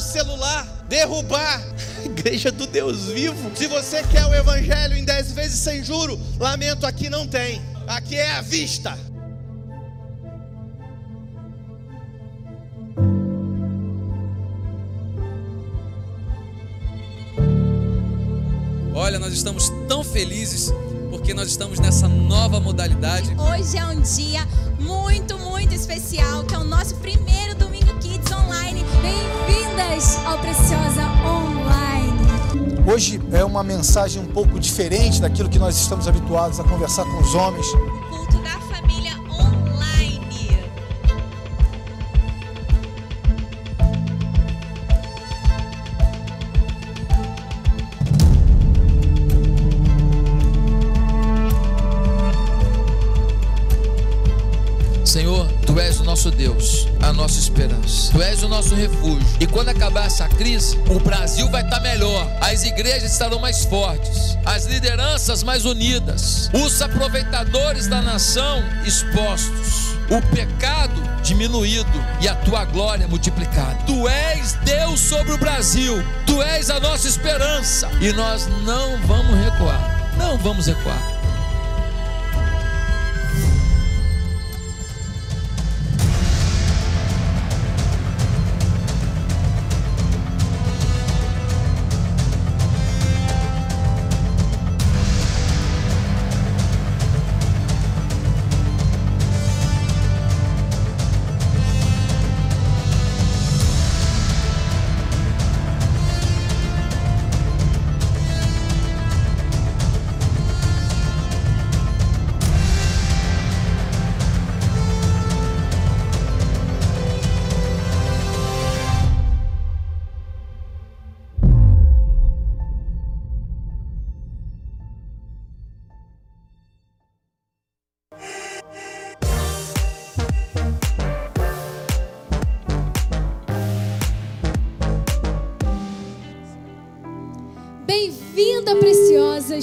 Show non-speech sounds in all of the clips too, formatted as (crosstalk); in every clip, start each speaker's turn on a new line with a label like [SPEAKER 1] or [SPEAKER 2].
[SPEAKER 1] ser monocelular derrubar a (laughs) igreja do Deus vivo. Se você quer o evangelho em dez vezes sem juro, lamento, aqui não tem. Aqui é a vista.
[SPEAKER 2] Olha, nós estamos tão felizes porque nós estamos nessa nova modalidade.
[SPEAKER 3] Hoje é um dia muito, muito especial, que é o nosso primeiro Domingo. Bem-vindas ao Preciosa Online.
[SPEAKER 4] Hoje é uma mensagem um pouco diferente daquilo que nós estamos habituados a conversar com os homens.
[SPEAKER 5] Nossa esperança. Tu és o nosso refúgio. E quando acabar essa crise, o Brasil vai estar melhor. As igrejas estarão mais fortes, as lideranças mais unidas, os aproveitadores da nação expostos, o pecado diminuído e a tua glória multiplicada. Tu és Deus sobre o Brasil. Tu és a nossa esperança e nós não vamos recuar. Não vamos recuar.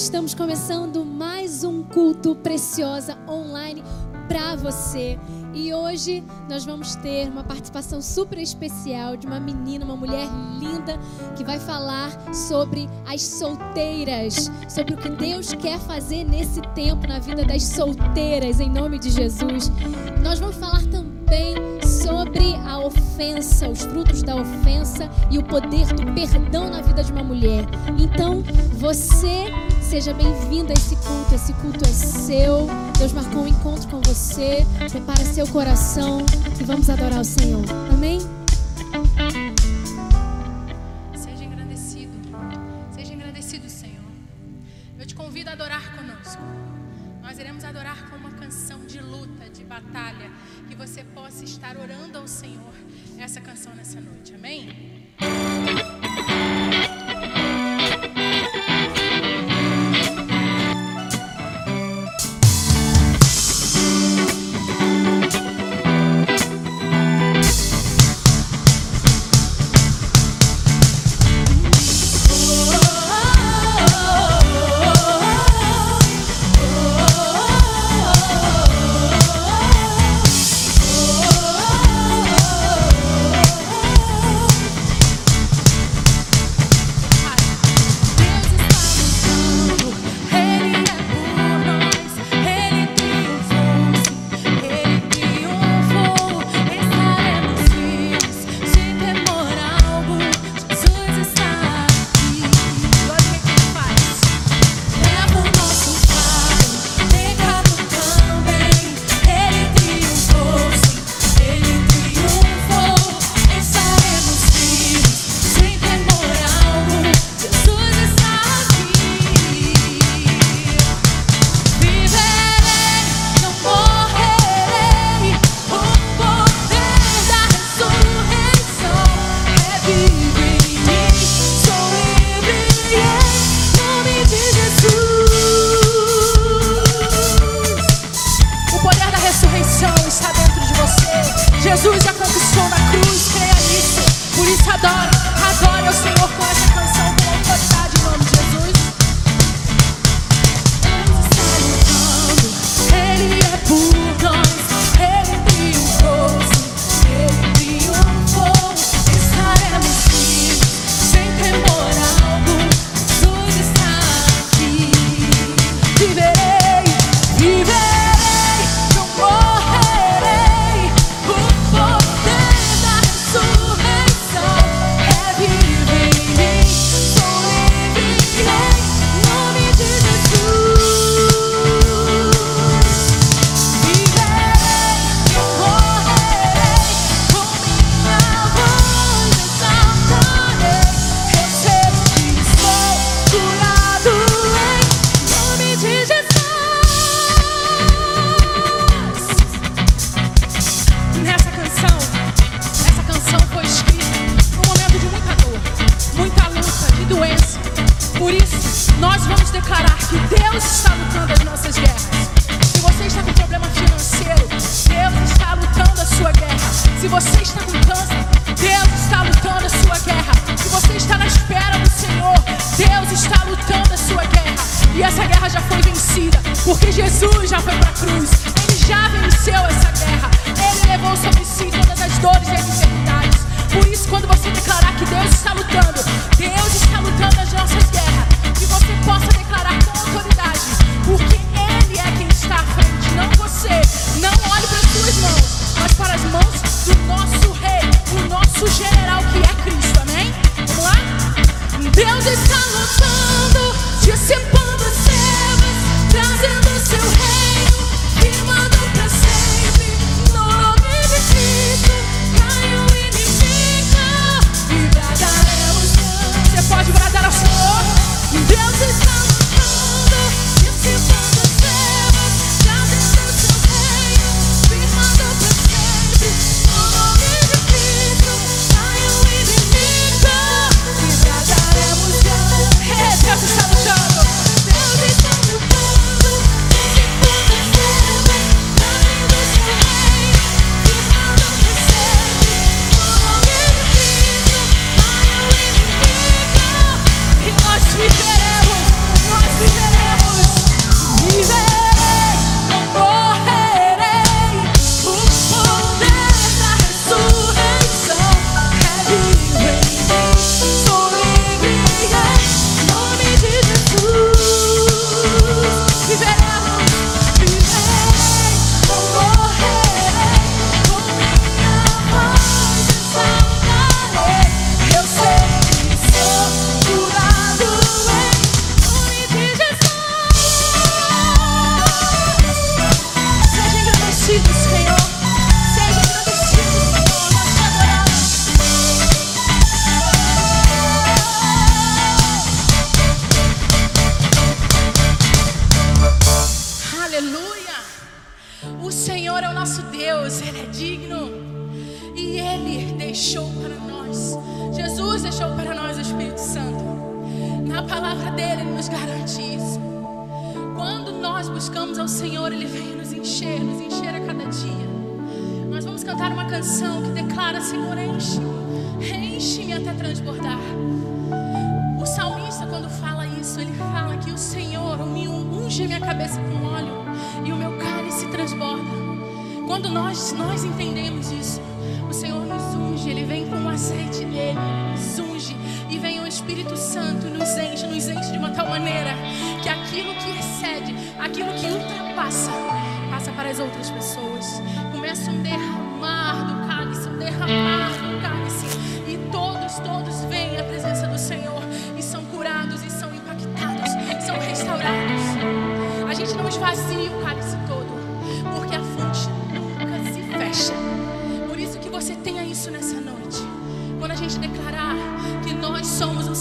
[SPEAKER 6] Estamos começando mais um culto preciosa online para você. E hoje nós vamos ter uma participação super especial de uma menina, uma mulher linda, que vai falar sobre as solteiras, sobre o que Deus quer fazer nesse tempo na vida das solteiras, em nome de Jesus. Nós vamos falar também sobre a ofensa, os frutos da ofensa e o poder do perdão na vida de uma mulher. Então, você seja bem-vindo a esse culto. Esse culto é seu. Deus marcou um encontro com você. Prepara seu coração e vamos adorar o Senhor. Amém?
[SPEAKER 7] Essa guerra já foi vencida,
[SPEAKER 6] porque
[SPEAKER 7] Jesus já foi para a cruz. Ele já venceu essa guerra. Ele levou sobre si todas as dores e as enfermidades. Por isso, quando você declarar que Deus está lutando, Deus está lutando as nossas azeite dele, Ele nos unge e vem o Espírito Santo nos enche, nos enche de uma tal maneira que aquilo que excede, aquilo que ultrapassa, passa para as outras pessoas. Começa um derramar do cálice, um derramar do cálice e todos, todos vêm à presença do Senhor e são curados e são impactados, são restaurados. A gente não esvazia o cálice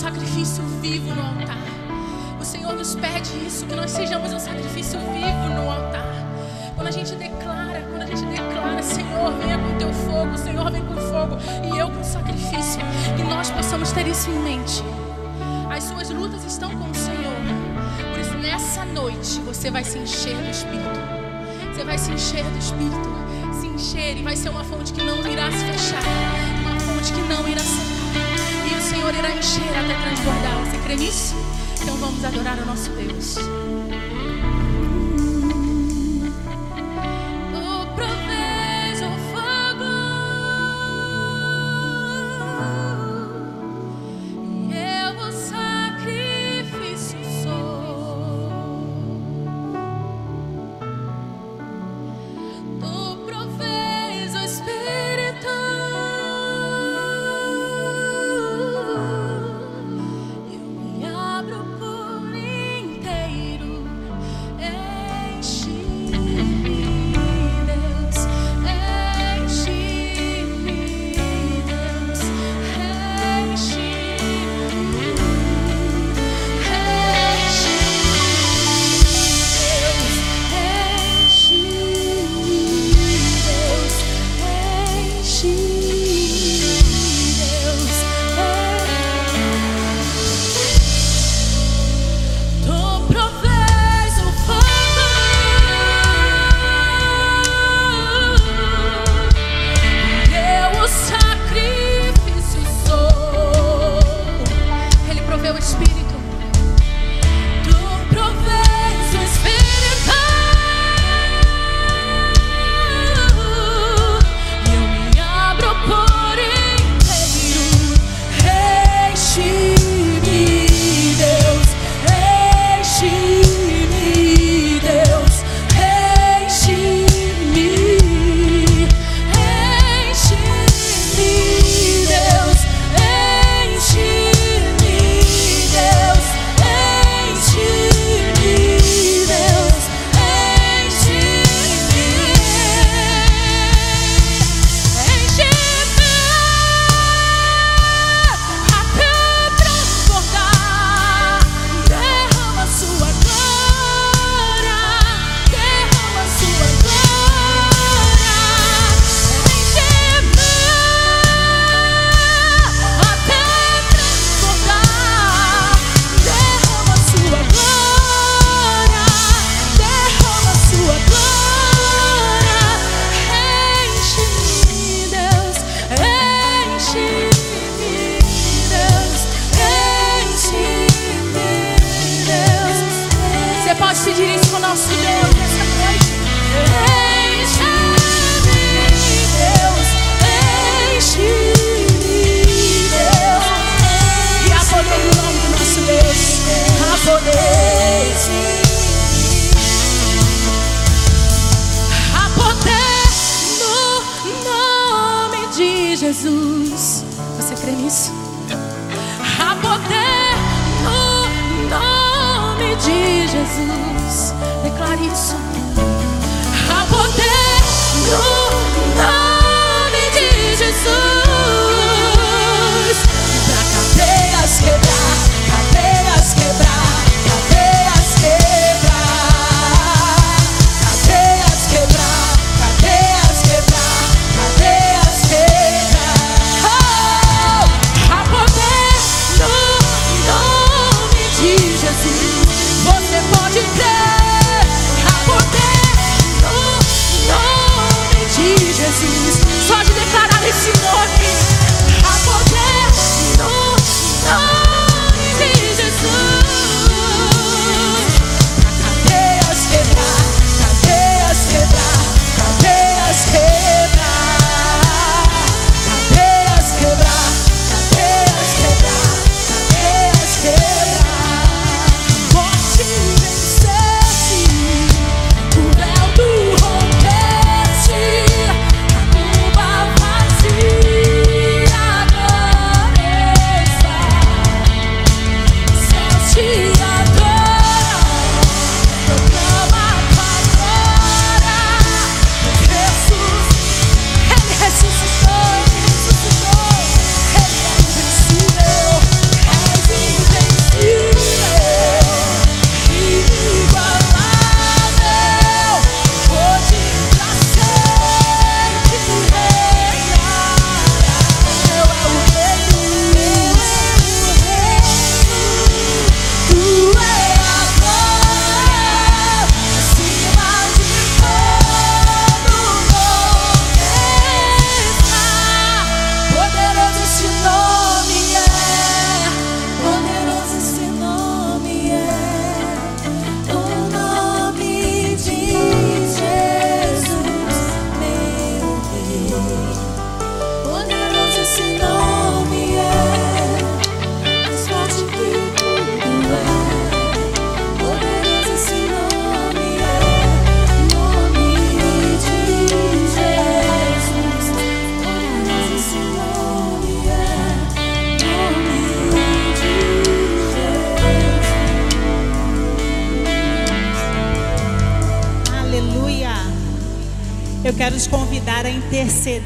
[SPEAKER 7] sacrifício vivo no altar, o Senhor nos pede isso, que nós sejamos um sacrifício vivo no altar. Quando a gente declara, quando a gente declara, Senhor, venha com teu fogo, Senhor, vem com fogo e eu com sacrifício, que nós possamos ter isso em mente. As suas lutas estão com o Senhor. Por isso, nessa noite, você vai se encher do Espírito. Você vai se encher do Espírito. Se encher e vai ser uma fonte que não irá se fechar. Uma fonte que não irá secar. Senhor irá encher até transbordar. Você crê nisso? Então vamos adorar o nosso Deus.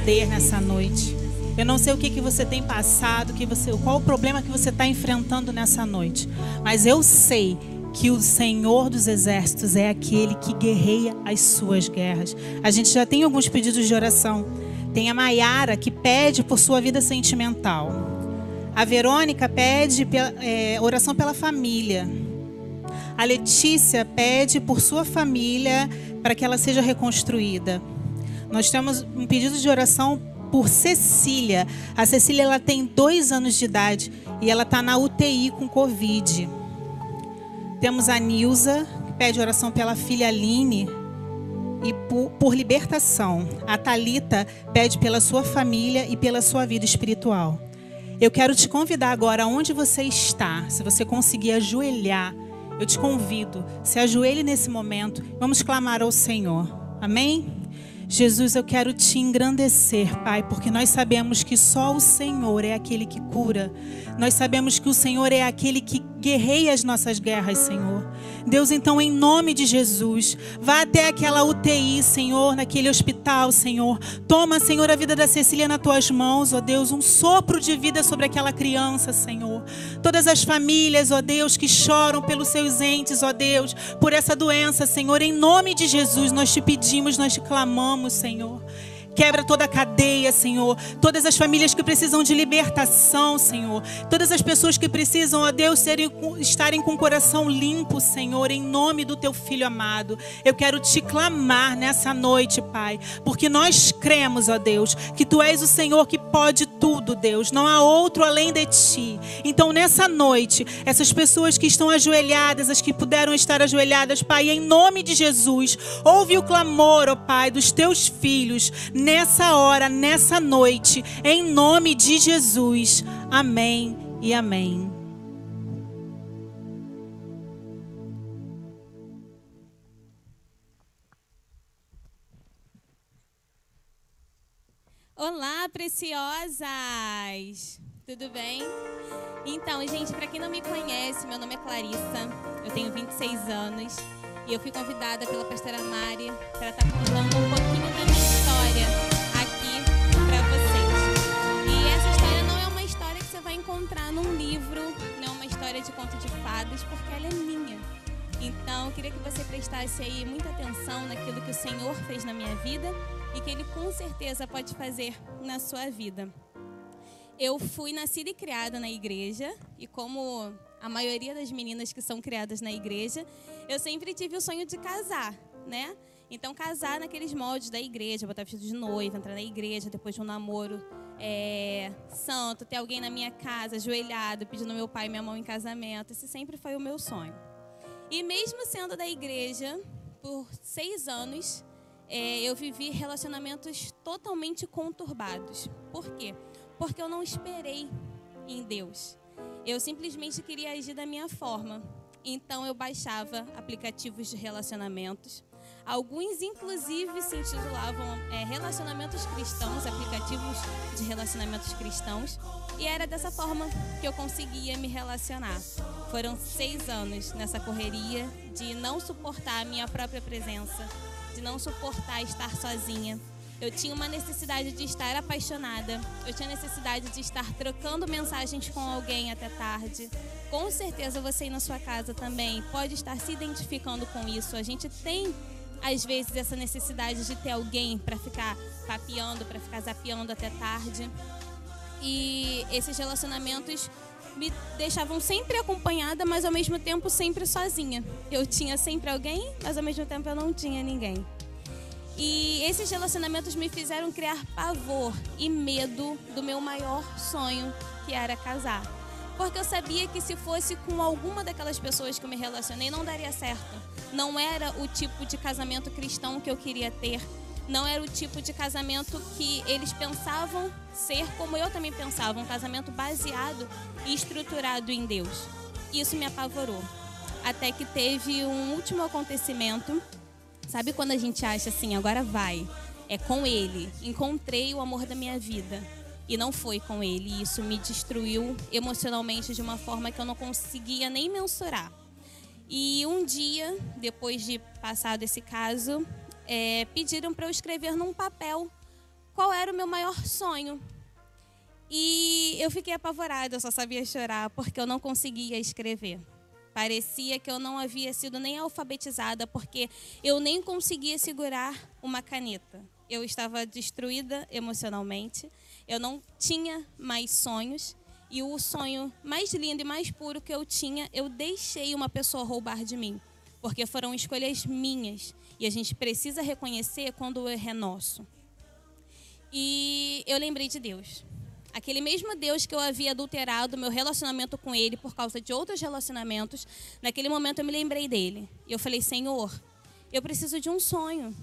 [SPEAKER 8] Interceder nessa noite. Eu não sei o que, que você tem passado, que você, qual o problema que você está enfrentando nessa noite, mas eu sei que o Senhor dos Exércitos é aquele que guerreia as suas guerras. A gente já tem alguns pedidos de oração. Tem a Maiara que pede por sua vida sentimental. A Verônica pede é, oração pela família. A Letícia pede por sua família para que ela seja reconstruída. Nós temos um pedido de oração por Cecília. A Cecília ela tem dois anos de idade e ela está na UTI com Covid. Temos a Nilza, que pede oração pela filha Aline e por, por libertação. A Talita pede pela sua família e pela sua vida espiritual. Eu quero te convidar agora, onde você está, se você conseguir ajoelhar, eu te convido, se ajoelhe nesse momento, vamos clamar ao Senhor. Amém? Jesus, eu quero te engrandecer, Pai, porque nós sabemos que só o Senhor é aquele que cura. Nós sabemos que o Senhor é aquele que guerreia as nossas guerras, Senhor. Deus, então, em nome de Jesus, vá até aquela UTI, Senhor, naquele hospital, Senhor. Toma, Senhor, a vida da Cecília nas tuas mãos, ó Deus, um sopro de vida sobre aquela criança, Senhor. Todas as famílias, ó Deus, que choram pelos seus entes, ó Deus, por essa doença, Senhor, em nome de Jesus, nós te pedimos, nós te clamamos, Senhor. Quebra toda a cadeia, Senhor. Todas as famílias que precisam de libertação, Senhor. Todas as pessoas que precisam, ó Deus, serem, estarem com o coração limpo, Senhor, em nome do teu filho amado. Eu quero te clamar nessa noite, Pai, porque nós cremos, ó Deus, que tu és o Senhor que pode tudo, Deus. Não há outro além de ti. Então, nessa noite, essas pessoas que estão ajoelhadas, as que puderam estar ajoelhadas, Pai, em nome de Jesus, ouve o clamor, ó Pai, dos teus filhos nessa hora, nessa noite, em nome de Jesus. Amém e amém.
[SPEAKER 3] Olá, preciosas! Tudo bem? Então, gente, para quem não me conhece, meu nome é Clarissa, eu tenho 26 anos e eu fui convidada pela pastora Mari para estar contando um pouquinho da minha história aqui para vocês. E essa história não é uma história que você vai encontrar num livro, não é uma história de conto de fadas, porque ela é minha. Então, eu queria que você prestasse aí muita atenção naquilo que o Senhor fez na minha vida e que Ele com certeza pode fazer na sua vida. Eu fui nascida e criada na igreja e como a maioria das meninas que são criadas na igreja, eu sempre tive o sonho de casar, né? Então, casar naqueles moldes da igreja, botar vestido de noiva, entrar na igreja depois de um namoro é, santo, ter alguém na minha casa, ajoelhado, pedindo meu pai e minha mão em casamento. Esse sempre foi o meu sonho. E mesmo sendo da igreja, por seis anos, é, eu vivi relacionamentos totalmente conturbados. Por quê? Porque eu não esperei em Deus. Eu simplesmente queria agir da minha forma. Então eu baixava aplicativos de relacionamentos. Alguns, inclusive, se intitulavam é, Relacionamentos Cristãos, aplicativos de relacionamentos cristãos. E era dessa forma que eu conseguia me relacionar. Foram seis anos nessa correria de não suportar a minha própria presença, de não suportar estar sozinha. Eu tinha uma necessidade de estar apaixonada. Eu tinha necessidade de estar trocando mensagens com alguém até tarde. Com certeza você aí na sua casa também pode estar se identificando com isso. A gente tem às vezes essa necessidade de ter alguém para ficar papeando, para ficar zapeando até tarde. E esses relacionamentos me deixavam sempre acompanhada, mas ao mesmo tempo sempre sozinha. Eu tinha sempre alguém, mas ao mesmo tempo eu não tinha ninguém. E esses relacionamentos me fizeram criar pavor e medo do meu maior sonho, que era casar. Porque eu sabia que se fosse com alguma daquelas pessoas que eu me relacionei, não daria certo. Não era o tipo de casamento cristão que eu queria ter. Não era o tipo de casamento que eles pensavam ser, como eu também pensava, um casamento baseado e estruturado em Deus. Isso me apavorou. Até que teve um último acontecimento Sabe quando a gente acha assim, agora vai, é com ele, encontrei o amor da minha vida. E não foi com ele, isso me destruiu emocionalmente de uma forma que eu não conseguia nem mensurar. E um dia, depois de passado esse caso, é, pediram para eu escrever num papel qual era o meu maior sonho. E eu fiquei apavorada, eu só sabia chorar porque eu não conseguia escrever. Parecia que eu não havia sido nem alfabetizada, porque eu nem conseguia segurar uma caneta. Eu estava destruída emocionalmente, eu não tinha mais sonhos, e o sonho mais lindo e mais puro que eu tinha, eu deixei uma pessoa roubar de mim, porque foram escolhas minhas, e a gente precisa reconhecer quando o erro é nosso. E eu lembrei de Deus. Aquele mesmo Deus que eu havia adulterado meu relacionamento com ele por causa de outros relacionamentos, naquele momento eu me lembrei dele. E eu falei: Senhor, eu preciso de um sonho.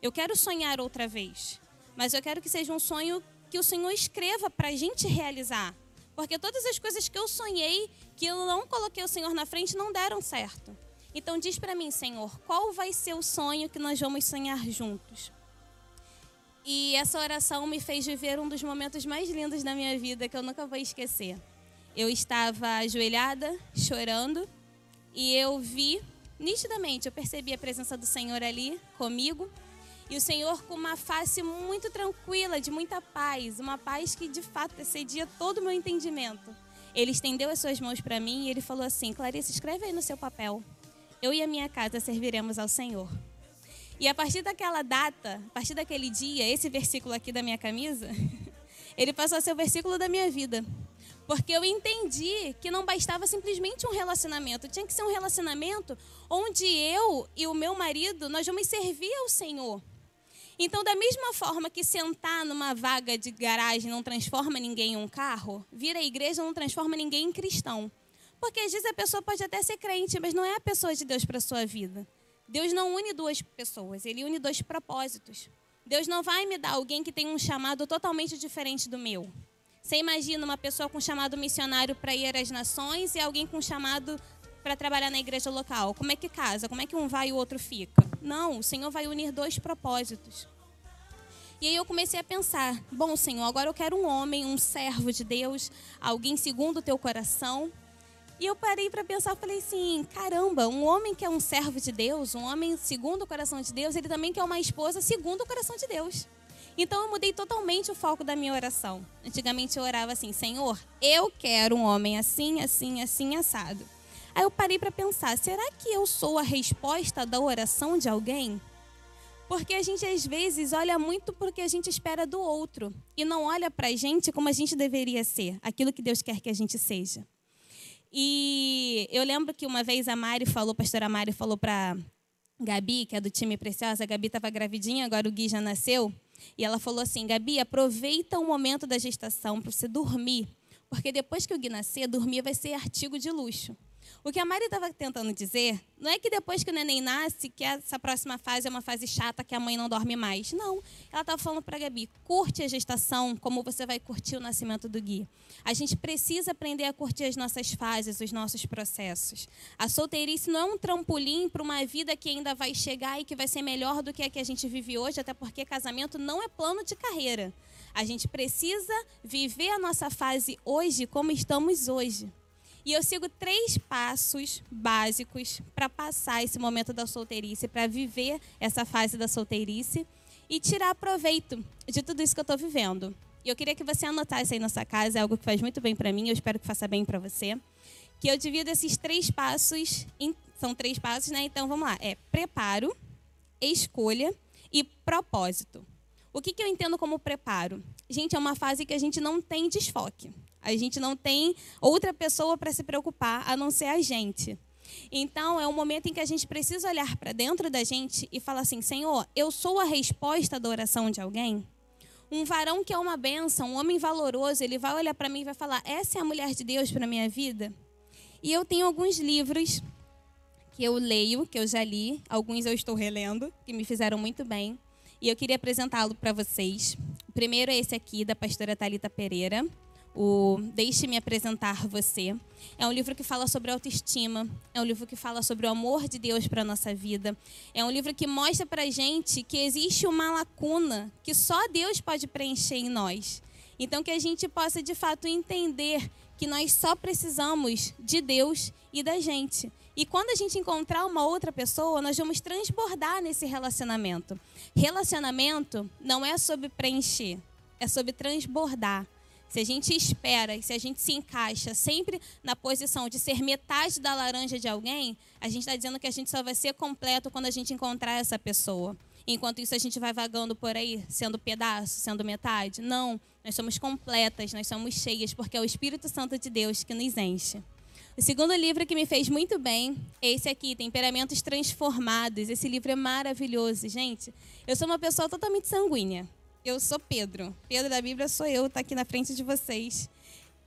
[SPEAKER 3] Eu quero sonhar outra vez. Mas eu quero que seja um sonho que o Senhor escreva para a gente realizar. Porque todas as coisas que eu sonhei, que eu não coloquei o Senhor na frente, não deram certo. Então diz para mim, Senhor, qual vai ser o sonho que nós vamos sonhar juntos? E essa oração me fez viver um dos momentos mais lindos da minha vida que eu nunca vou esquecer. Eu estava ajoelhada, chorando, e eu vi nitidamente, eu percebi a presença do Senhor ali comigo, e o Senhor com uma face muito tranquila, de muita paz, uma paz que de fato excedia todo o meu entendimento. Ele estendeu as suas mãos para mim e ele falou assim: Clarice, escreve aí no seu papel. Eu e a minha casa serviremos ao Senhor. E a partir daquela data, a partir daquele dia, esse versículo aqui da minha camisa, (laughs) ele passou a ser o versículo da minha vida. Porque eu entendi que não bastava simplesmente um relacionamento, tinha que ser um relacionamento onde eu e o meu marido nós vamos servir ao Senhor. Então, da mesma forma que sentar numa vaga de garagem não transforma ninguém em um carro, vir à igreja não transforma ninguém em cristão. Porque às vezes a pessoa pode até ser crente, mas não é a pessoa de Deus para sua vida. Deus não une duas pessoas, ele une dois propósitos. Deus não vai me dar alguém que tem um chamado totalmente diferente do meu. Você imagina uma pessoa com chamado missionário para ir às nações e alguém com chamado para trabalhar na igreja local. Como é que casa? Como é que um vai e o outro fica? Não, o Senhor vai unir dois propósitos. E aí eu comecei a pensar: bom, Senhor, agora eu quero um homem, um servo de Deus, alguém segundo o teu coração. E eu parei para pensar, falei assim: caramba, um homem que é um servo de Deus, um homem segundo o coração de Deus, ele também quer uma esposa segundo o coração de Deus. Então eu mudei totalmente o foco da minha oração. Antigamente eu orava assim: Senhor, eu quero um homem assim, assim, assim, assado. Aí eu parei para pensar: será que eu sou a resposta da oração de alguém? Porque a gente às vezes olha muito porque a gente espera do outro e não olha para a gente como a gente deveria ser, aquilo que Deus quer que a gente seja. E eu lembro que uma vez a Mari falou, a pastora Mari falou para Gabi, que é do time Preciosa, a Gabi estava gravidinha, agora o Gui já nasceu, e ela falou assim: Gabi, aproveita o momento da gestação para você dormir, porque depois que o Gui nascer, dormir vai ser artigo de luxo. O que a Mari estava tentando dizer não é que depois que o neném nasce, que essa próxima fase é uma fase chata que a mãe não dorme mais. Não. Ela estava falando para a Gabi: curte a gestação como você vai curtir o nascimento do Gui. A gente precisa aprender a curtir as nossas fases, os nossos processos. A solteirice não é um trampolim para uma vida que ainda vai chegar e que vai ser melhor do que a que a gente vive hoje, até porque casamento não é plano de carreira. A gente precisa viver a nossa fase hoje como estamos hoje. E eu sigo três passos básicos para passar esse momento da solteirice, para viver essa fase da solteirice e tirar proveito de tudo isso que eu estou vivendo. E eu queria que você anotasse aí na sua casa, é algo que faz muito bem para mim, eu espero que faça bem para você. Que eu divido esses três passos, em, são três passos, né? Então vamos lá: é preparo, escolha e propósito. O que, que eu entendo como preparo? Gente, é uma fase que a gente não tem desfoque. A gente não tem outra pessoa para se preocupar a não ser a gente. Então, é um momento em que a gente precisa olhar para dentro da gente e falar assim: Senhor, eu sou a resposta da oração de alguém? Um varão que é uma benção, um homem valoroso, ele vai olhar para mim e vai falar: Essa é a mulher de Deus para minha vida? E eu tenho alguns livros que eu leio, que eu já li, alguns eu estou relendo, que me fizeram muito bem. E eu queria apresentá-lo para vocês. O primeiro é esse aqui, da pastora Talita Pereira o Deixe-me apresentar você. É um livro que fala sobre autoestima, é um livro que fala sobre o amor de Deus para a nossa vida. É um livro que mostra para a gente que existe uma lacuna que só Deus pode preencher em nós. Então, que a gente possa de fato entender que nós só precisamos de Deus e da gente. E quando a gente encontrar uma outra pessoa, nós vamos transbordar nesse relacionamento. Relacionamento não é sobre preencher, é sobre transbordar. Se a gente espera, se a gente se encaixa sempre na posição de ser metade da laranja de alguém, a gente está dizendo que a gente só vai ser completo quando a gente encontrar essa pessoa. Enquanto isso, a gente vai vagando por aí, sendo pedaço, sendo metade. Não, nós somos completas, nós somos cheias, porque é o Espírito Santo de Deus que nos enche. O segundo livro que me fez muito bem esse aqui, Temperamentos Transformados. Esse livro é maravilhoso, gente. Eu sou uma pessoa totalmente sanguínea eu sou Pedro. Pedro da Bíblia sou eu, tá aqui na frente de vocês.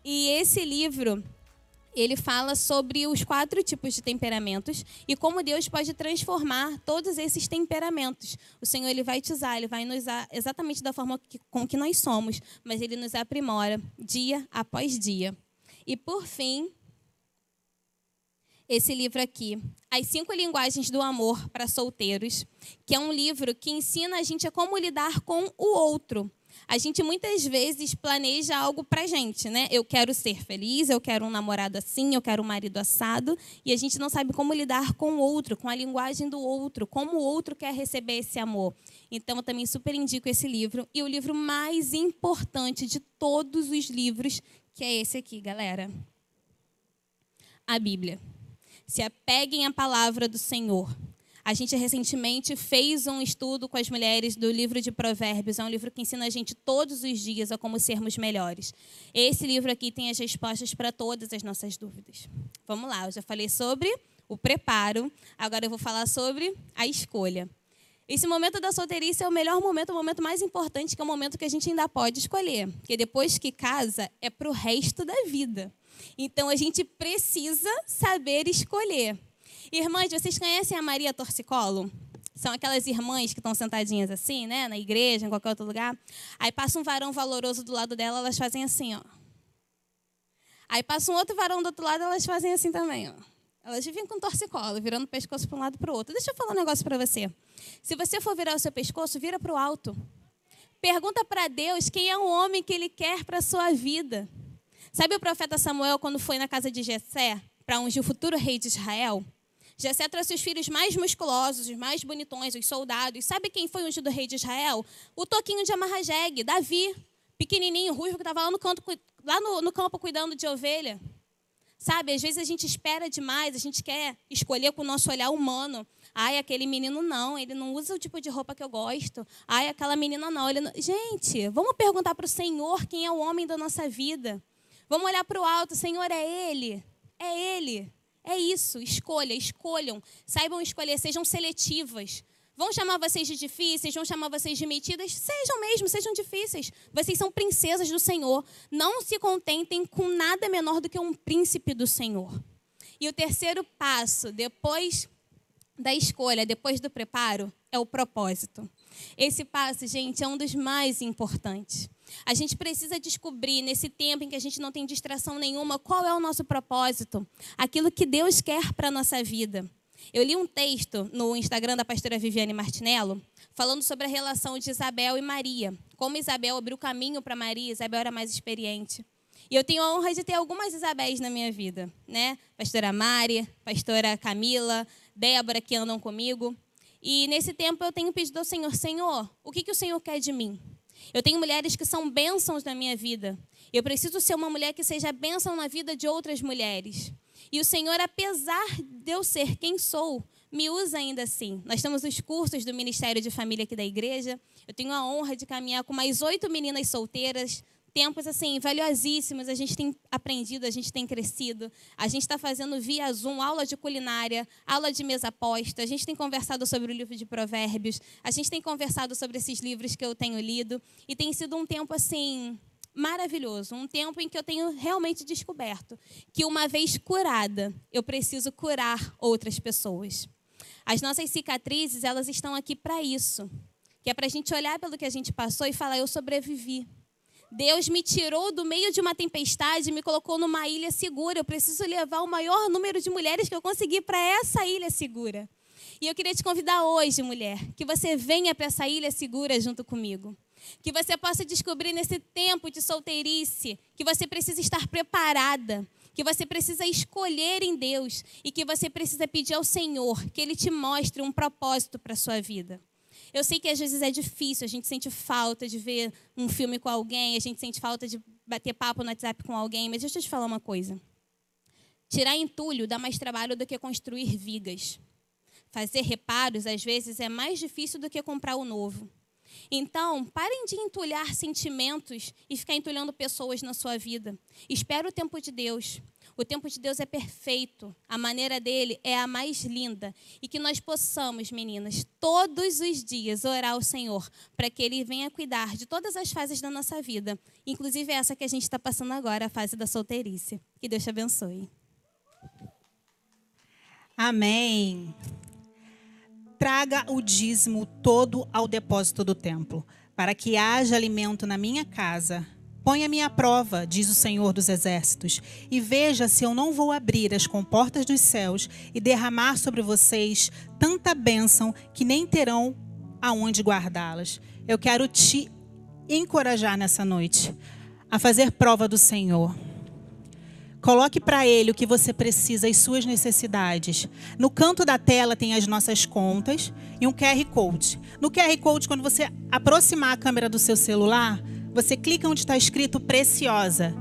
[SPEAKER 3] E esse livro, ele fala sobre os quatro tipos de temperamentos e como Deus pode transformar todos esses temperamentos. O Senhor ele vai te usar, ele vai nos usar exatamente da forma que, com que nós somos, mas ele nos aprimora dia após dia. E por fim, esse livro aqui, As Cinco Linguagens do Amor para Solteiros, que é um livro que ensina a gente a como lidar com o outro. A gente muitas vezes planeja algo para gente, né? Eu quero ser feliz, eu quero um namorado assim, eu quero um marido assado, e a gente não sabe como lidar com o outro, com a linguagem do outro, como o outro quer receber esse amor. Então, eu também super indico esse livro. E o livro mais importante de todos os livros, que é esse aqui, galera: a Bíblia se apeguem à palavra do Senhor. A gente recentemente fez um estudo com as mulheres do livro de Provérbios. É um livro que ensina a gente todos os dias a como sermos melhores. Esse livro aqui tem as respostas para todas as nossas dúvidas. Vamos lá, eu já falei sobre o preparo, agora eu vou falar sobre a escolha. Esse momento da solteirice é o melhor momento, o momento mais importante, que é o momento que a gente ainda pode escolher. Porque depois que casa, é para o resto da vida. Então a gente precisa saber escolher. Irmãs, vocês conhecem a Maria Torcicolo? São aquelas irmãs que estão sentadinhas assim, né? Na igreja, em qualquer outro lugar. Aí passa um varão valoroso do lado dela, elas fazem assim, ó. Aí passa um outro varão do outro lado, elas fazem assim também, ó. Elas vivem com torcicolo, virando o pescoço para um lado para o outro. Deixa eu falar um negócio para você. Se você for virar o seu pescoço, vira para o alto. Pergunta para Deus quem é o homem que ele quer para a sua vida. Sabe o profeta Samuel quando foi na casa de Jessé para ungir o futuro rei de Israel? Jessé trouxe os filhos mais musculosos, os mais bonitões, os soldados. Sabe quem foi ungido rei de Israel? O toquinho de Amarrajegue, Davi, pequenininho, ruivo, que estava lá, no, canto, lá no, no campo cuidando de ovelha. Sabe, às vezes a gente espera demais, a gente quer escolher com o nosso olhar humano. Ai, aquele menino não, ele não usa o tipo de roupa que eu gosto. Ai, aquela menina não. Ele não... Gente, vamos perguntar para o Senhor quem é o homem da nossa vida. Vamos olhar para o alto, Senhor, é Ele. É Ele. É isso. Escolha, escolham. Saibam escolher, sejam seletivas. Vão chamar vocês de difíceis, vão chamar vocês de metidas, sejam mesmo, sejam difíceis. Vocês são princesas do Senhor. Não se contentem com nada menor do que um príncipe do Senhor. E o terceiro passo, depois da escolha, depois do preparo, é o propósito. Esse passo, gente, é um dos mais importantes. A gente precisa descobrir, nesse tempo em que a gente não tem distração nenhuma, qual é o nosso propósito, aquilo que Deus quer para a nossa vida. Eu li um texto no Instagram da pastora Viviane Martinello, falando sobre a relação de Isabel e Maria. Como Isabel abriu caminho para Maria, Isabel era mais experiente. E eu tenho a honra de ter algumas Isabéis na minha vida, né? Pastora Mari, pastora Camila, Débora que andam comigo. E nesse tempo eu tenho pedido ao Senhor, Senhor, o que, que o Senhor quer de mim? Eu tenho mulheres que são bênçãos na minha vida. Eu preciso ser uma mulher que seja bênção na vida de outras mulheres. E o Senhor, apesar de eu ser quem sou, me usa ainda assim. Nós temos os cursos do Ministério de Família aqui da igreja. Eu tenho a honra de caminhar com mais oito meninas solteiras. Tempos assim, valiosíssimos, a gente tem aprendido, a gente tem crescido. A gente está fazendo via Zoom aula de culinária, aula de mesa posta. A gente tem conversado sobre o livro de Provérbios. A gente tem conversado sobre esses livros que eu tenho lido. E tem sido um tempo assim maravilhoso, um tempo em que eu tenho realmente descoberto que uma vez curada, eu preciso curar outras pessoas. As nossas cicatrizes, elas estão aqui para isso, que é para a gente olhar pelo que a gente passou e falar, eu sobrevivi. Deus me tirou do meio de uma tempestade e me colocou numa ilha segura. Eu preciso levar o maior número de mulheres que eu conseguir para essa ilha segura. E eu queria te convidar hoje, mulher, que você venha para essa ilha segura junto comigo. Que você possa descobrir nesse tempo de solteirice que você precisa estar preparada, que você precisa escolher em Deus e que você precisa pedir ao Senhor que Ele te mostre um propósito para a sua vida. Eu sei que às vezes é difícil, a gente sente falta de ver um filme com alguém, a gente sente falta de bater papo no WhatsApp com alguém, mas deixa eu te falar uma coisa. Tirar entulho dá mais trabalho do que construir vigas. Fazer reparos, às vezes, é mais difícil do que comprar o novo. Então, parem de entulhar sentimentos e ficar entulhando pessoas na sua vida. Espera o tempo de Deus. O tempo de Deus é perfeito, a maneira dele é a mais linda. E que nós possamos, meninas, todos os dias orar ao Senhor para que ele venha cuidar de todas as fases da nossa vida, inclusive essa que a gente está passando agora, a fase da solteirice. Que Deus te abençoe.
[SPEAKER 8] Amém traga o dízimo todo ao depósito do templo, para que haja alimento na minha casa. Ponha-me à prova, diz o Senhor dos Exércitos, e veja se eu não vou abrir as comportas dos céus e derramar sobre vocês tanta bênção que nem terão aonde guardá-las. Eu quero te encorajar nessa noite a fazer prova do Senhor. Coloque para ele o que você precisa, as suas necessidades. No canto da tela tem as nossas contas e um QR Code. No QR Code, quando você aproximar a câmera do seu celular, você clica onde está escrito Preciosa.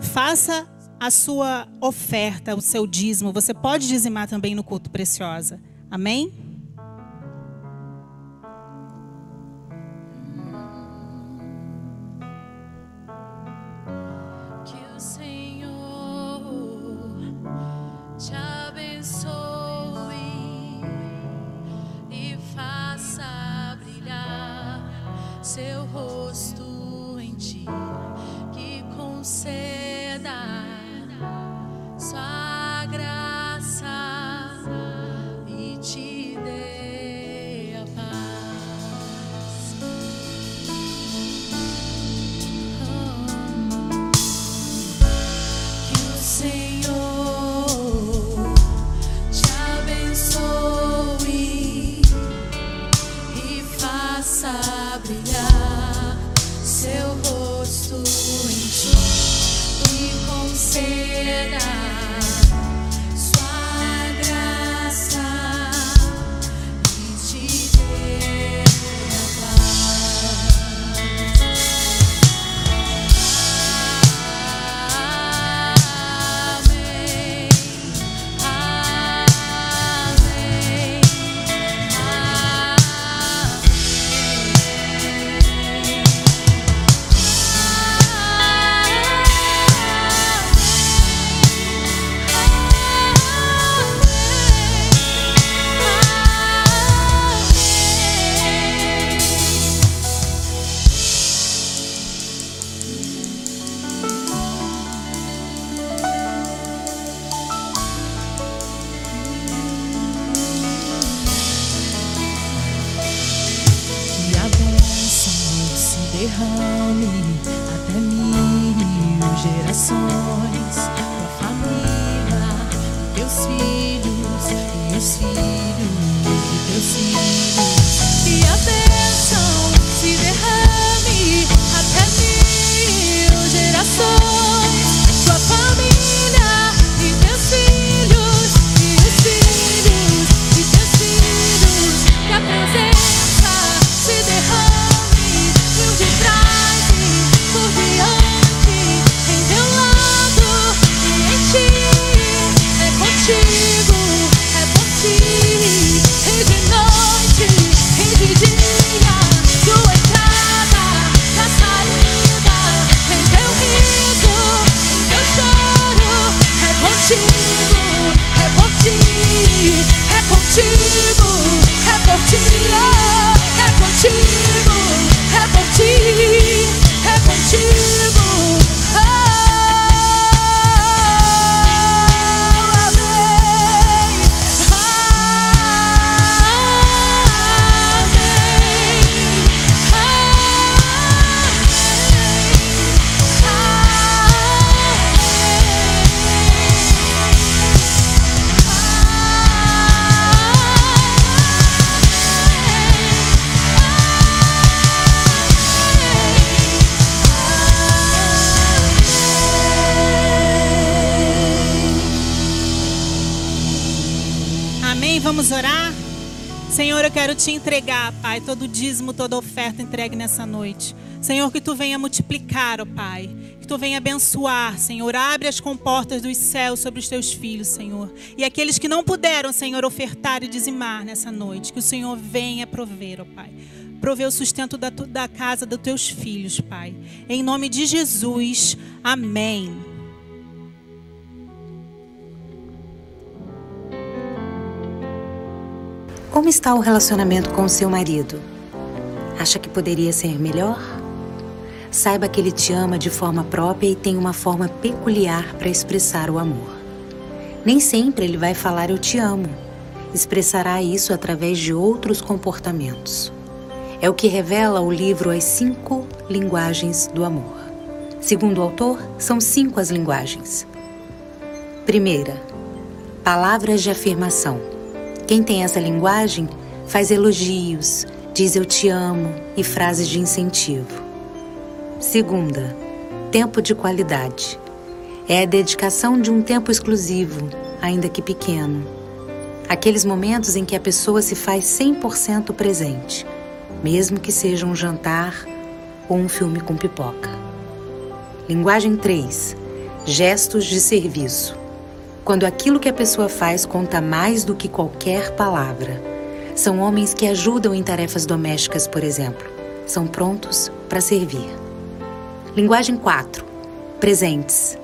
[SPEAKER 8] Faça a sua oferta, o seu dízimo. Você pode dizimar também no culto Preciosa. Amém?
[SPEAKER 7] E conceda
[SPEAKER 8] Pai, todo dízimo, toda oferta entregue nessa noite. Senhor, que tu venha multiplicar, ó Pai. Que tu venha abençoar, Senhor. Abre as comportas dos céus sobre os teus filhos, Senhor. E aqueles que não puderam, Senhor, ofertar e dizimar nessa noite, que o Senhor venha prover, ó Pai. Prover o sustento da, da casa dos teus filhos, Pai. Em nome de Jesus. Amém.
[SPEAKER 9] Como está o relacionamento com seu marido? Acha que poderia ser melhor? Saiba que ele te ama de forma própria e tem uma forma peculiar para expressar o amor. Nem sempre ele vai falar eu te amo. Expressará isso através de outros comportamentos. É o que revela o livro As Cinco Linguagens do Amor. Segundo o autor, são cinco as linguagens. Primeira, palavras de afirmação. Quem tem essa linguagem faz elogios, diz eu te amo e frases de incentivo. Segunda, tempo de qualidade. É a dedicação de um tempo exclusivo, ainda que pequeno. Aqueles momentos em que a pessoa se faz 100% presente, mesmo que seja um jantar ou um filme com pipoca. Linguagem 3. Gestos de serviço. Quando aquilo que a pessoa faz conta mais do que qualquer palavra. São homens que ajudam em tarefas domésticas, por exemplo. São prontos para servir. Linguagem 4. Presentes.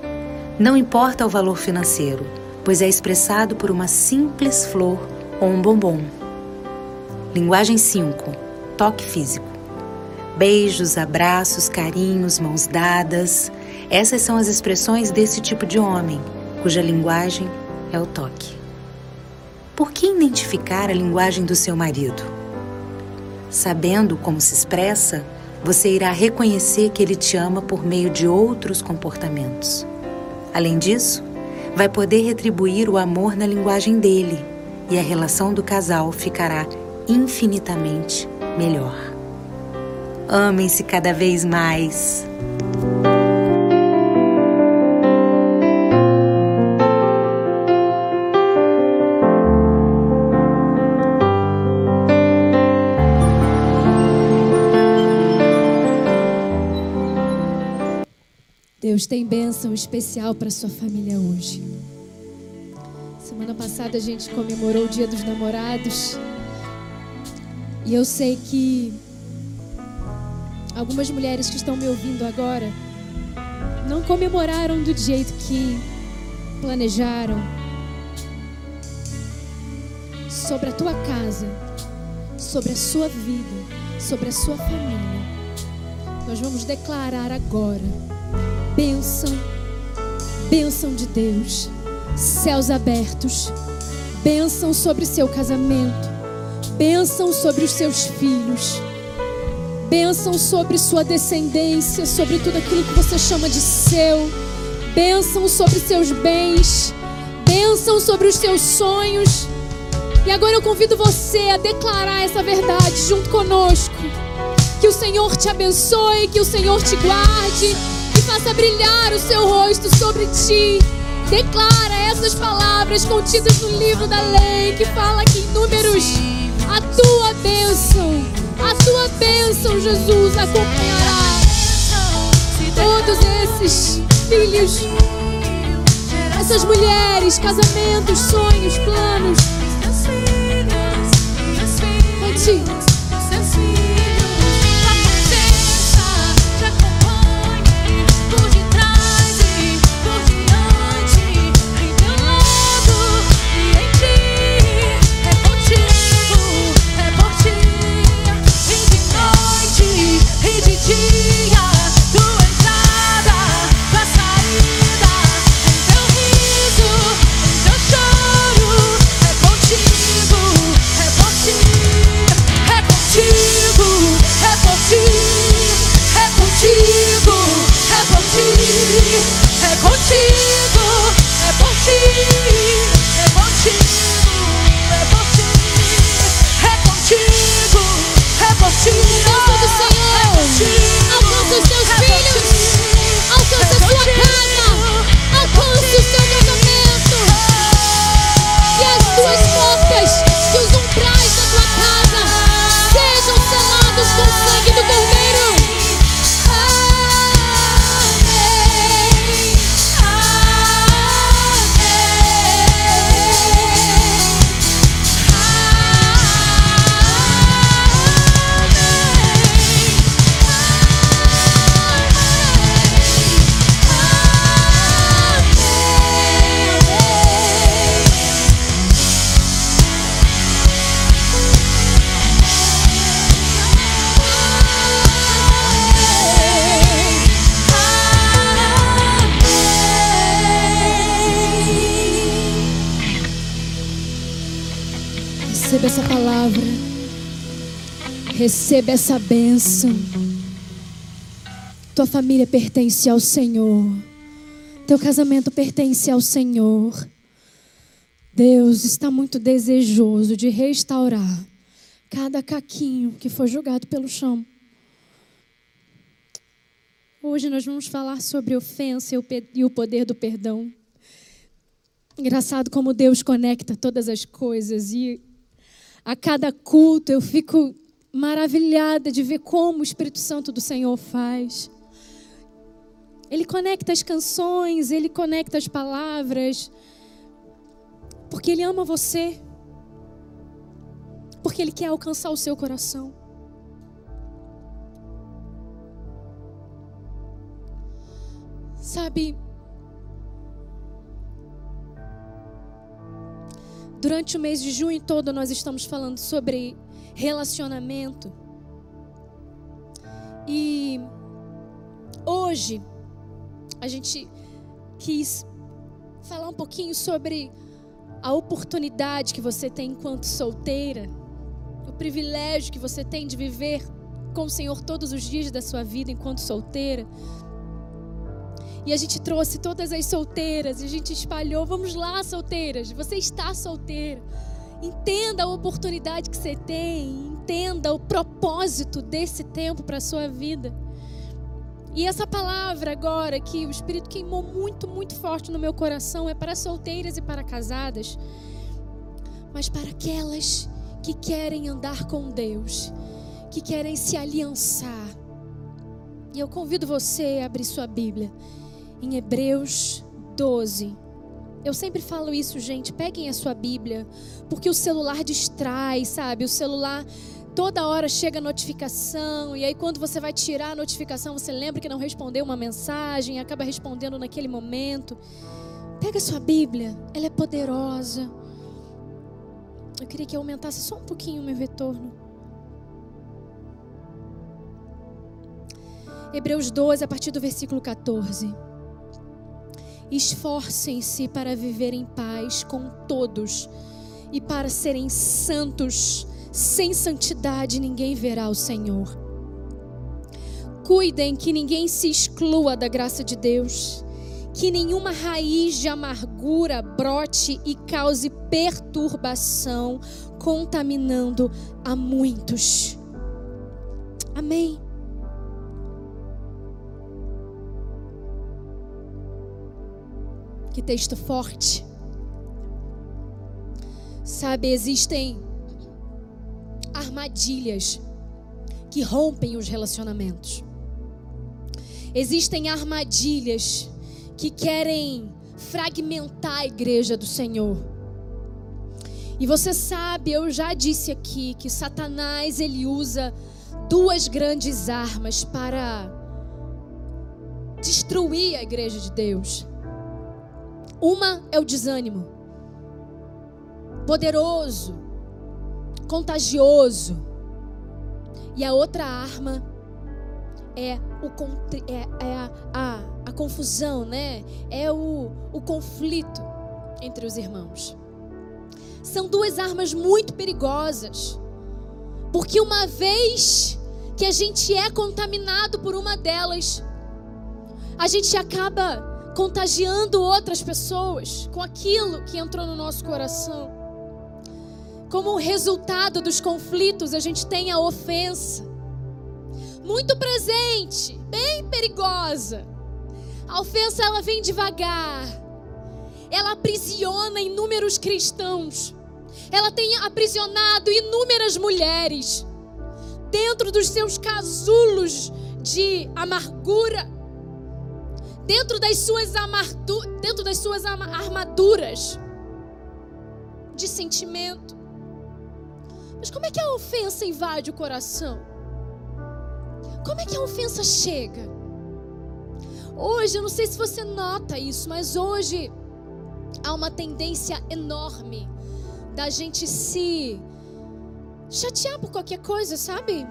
[SPEAKER 9] Não importa o valor financeiro, pois é expressado por uma simples flor ou um bombom. Linguagem 5. Toque físico. Beijos, abraços, carinhos, mãos dadas. Essas são as expressões desse tipo de homem, cuja linguagem é o toque. Por que identificar a linguagem do seu marido? Sabendo como se expressa, você irá reconhecer que ele te ama por meio de outros comportamentos. Além disso, vai poder retribuir o amor na linguagem dele e a relação do casal ficará infinitamente melhor. Amem-se cada vez mais.
[SPEAKER 6] Deus tem bênção especial para sua família hoje. Semana passada a gente comemorou o Dia dos Namorados. E eu sei que algumas mulheres que estão me ouvindo agora não comemoraram do jeito que planejaram. Sobre a tua casa, sobre a sua vida, sobre a sua família. Nós vamos declarar agora bênção, bênção de Deus, céus abertos, bênção sobre seu casamento, bênção sobre os seus filhos, bênção sobre sua descendência, sobre tudo aquilo que você chama de seu, bênção sobre seus bens, bênção sobre os seus sonhos. E agora eu convido você a declarar essa verdade junto conosco. Que o Senhor te abençoe, que o Senhor te guarde faça brilhar o seu rosto sobre ti. Declara essas palavras contidas no livro da lei, que fala aqui em números a tua bênção, a tua bênção, Jesus, acompanhará todos esses filhos, essas mulheres, casamentos, sonhos, planos. Contigo.
[SPEAKER 7] E
[SPEAKER 6] palavra. Receba essa bênção. Tua família pertence ao Senhor. Teu casamento pertence ao Senhor. Deus está muito desejoso de restaurar cada caquinho que foi jogado pelo chão. Hoje nós vamos falar sobre ofensa e o poder do perdão. Engraçado como Deus conecta todas as coisas e a cada culto eu fico maravilhada de ver como o Espírito Santo do Senhor faz. Ele conecta as canções, ele conecta as palavras, porque ele ama você, porque ele quer alcançar o seu coração. Sabe, Durante o mês de junho todo, nós estamos falando sobre relacionamento. E hoje, a gente quis falar um pouquinho sobre a oportunidade que você tem enquanto solteira, o privilégio que você tem de viver com o Senhor todos os dias da sua vida enquanto solteira. E a gente trouxe todas as solteiras e a gente espalhou. Vamos lá, solteiras. Você está solteira. Entenda a oportunidade que você tem. entenda o propósito desse tempo para a sua vida. E essa palavra agora que o Espírito queimou muito, muito forte no meu coração é para solteiras e para casadas, mas para aquelas que querem andar com Deus, que querem se aliançar. E eu convido você a abrir sua Bíblia em Hebreus 12. Eu sempre falo isso, gente. Peguem a sua Bíblia, porque o celular distrai, sabe? O celular toda hora chega notificação, e aí quando você vai tirar a notificação, você lembra que não respondeu uma mensagem, acaba respondendo naquele momento. Pega a sua Bíblia, ela é poderosa. Eu queria que aumentasse só um pouquinho o meu retorno. Hebreus 12, a partir do versículo 14. Esforcem-se para viver em paz com todos e para serem santos. Sem santidade ninguém verá o Senhor. Cuidem que ninguém se exclua da graça de Deus, que nenhuma raiz de amargura brote e cause perturbação, contaminando a muitos. Amém. Que texto forte. Sabe, existem armadilhas que rompem os relacionamentos. Existem armadilhas que querem fragmentar a igreja do Senhor. E você sabe, eu já disse aqui que Satanás ele usa duas grandes armas para destruir a igreja de Deus. Uma é o desânimo, poderoso, contagioso. E a outra arma é, o, é, é a, a, a, confusão, né? É o, o conflito entre os irmãos. São duas armas muito perigosas. Porque uma vez que a gente é contaminado por uma delas, a gente acaba contagiando outras pessoas com aquilo que entrou no nosso coração. Como resultado dos conflitos, a gente tem a ofensa. Muito presente, bem perigosa. A ofensa ela vem devagar. Ela aprisiona inúmeros cristãos. Ela tem aprisionado inúmeras mulheres dentro dos seus casulos de amargura dentro das suas, dentro das suas armaduras de sentimento. Mas como é que a ofensa invade o coração? Como é que a ofensa chega? Hoje, eu não sei se você nota isso, mas hoje há uma tendência enorme da gente se chatear por qualquer coisa, sabe?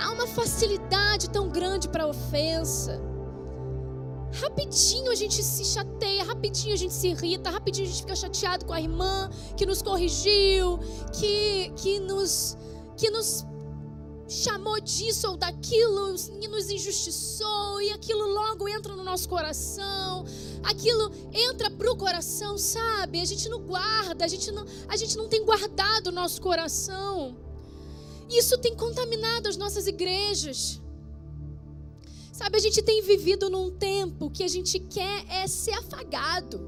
[SPEAKER 6] Há uma facilidade tão grande para ofensa. Rapidinho a gente se chateia, rapidinho a gente se irrita, rapidinho a gente fica chateado com a irmã que nos corrigiu, que, que, nos, que nos chamou disso ou daquilo, e nos injustiçou, e aquilo logo entra no nosso coração, aquilo entra pro coração, sabe? A gente não guarda, a gente não, a gente não tem guardado o nosso coração. Isso tem contaminado as nossas igrejas. Sabe, a gente tem vivido num tempo que a gente quer é ser afagado.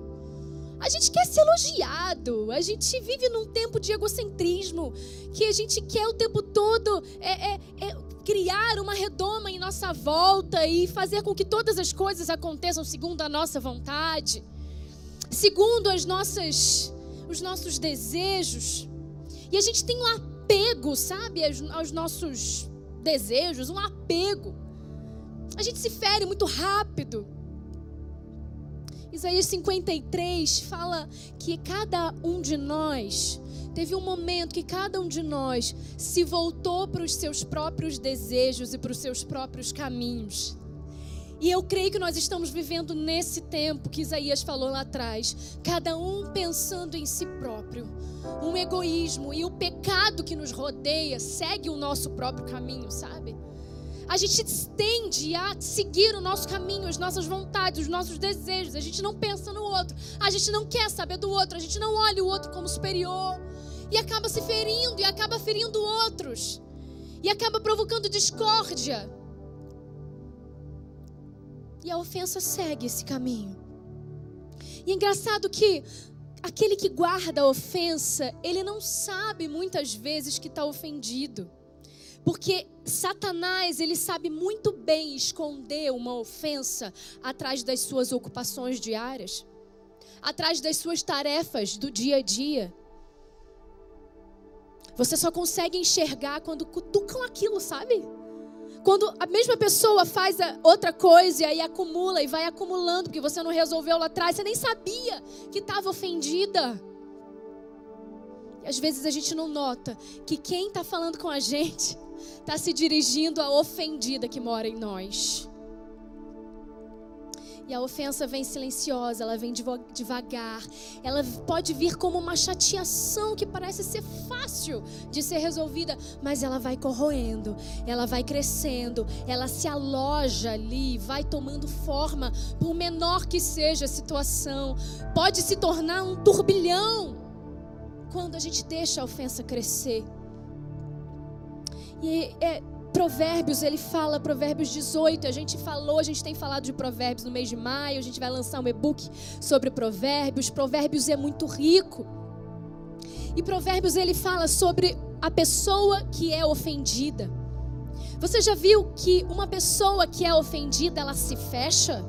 [SPEAKER 6] A gente quer ser elogiado. A gente vive num tempo de egocentrismo que a gente quer o tempo todo é, é, é criar uma redoma em nossa volta e fazer com que todas as coisas aconteçam segundo a nossa vontade, segundo as nossas, os nossos desejos. E a gente tem um apego, sabe, aos, aos nossos desejos, um apego. A gente se fere muito rápido. Isaías 53 fala que cada um de nós teve um momento que cada um de nós se voltou para os seus próprios desejos e para os seus próprios caminhos. E eu creio que nós estamos vivendo nesse tempo que Isaías falou lá atrás, cada um pensando em si próprio, um egoísmo e o pecado que nos rodeia segue o nosso próprio caminho, sabe? A gente tende a seguir o nosso caminho, as nossas vontades, os nossos desejos. A gente não pensa no outro, a gente não quer saber do outro, a gente não olha o outro como superior. e acaba se ferindo e acaba ferindo outros e acaba provocando discórdia. E a ofensa segue esse caminho. E é engraçado que aquele que guarda a ofensa, ele não sabe muitas vezes que está ofendido. Porque Satanás, ele sabe muito bem esconder uma ofensa atrás das suas ocupações diárias, atrás das suas tarefas do dia a dia. Você só consegue enxergar quando cutucam aquilo, sabe? Quando a mesma pessoa faz outra coisa e aí acumula e vai acumulando, porque você não resolveu lá atrás, você nem sabia que estava ofendida. E às vezes a gente não nota que quem está falando com a (laughs) gente está se dirigindo à ofendida que mora em nós. E a ofensa vem silenciosa, ela vem devagar. Ela pode vir como uma chateação que parece ser fácil de ser resolvida, mas ela vai corroendo, ela vai crescendo, ela se aloja ali, vai tomando forma, por menor que seja a situação. Pode se tornar um turbilhão quando a gente deixa a ofensa crescer. E é, Provérbios, ele fala, Provérbios 18, a gente falou, a gente tem falado de Provérbios no mês de maio, a gente vai lançar um e-book sobre Provérbios. Provérbios é muito rico. E Provérbios ele fala sobre a pessoa que é ofendida. Você já viu que uma pessoa que é ofendida, ela se fecha?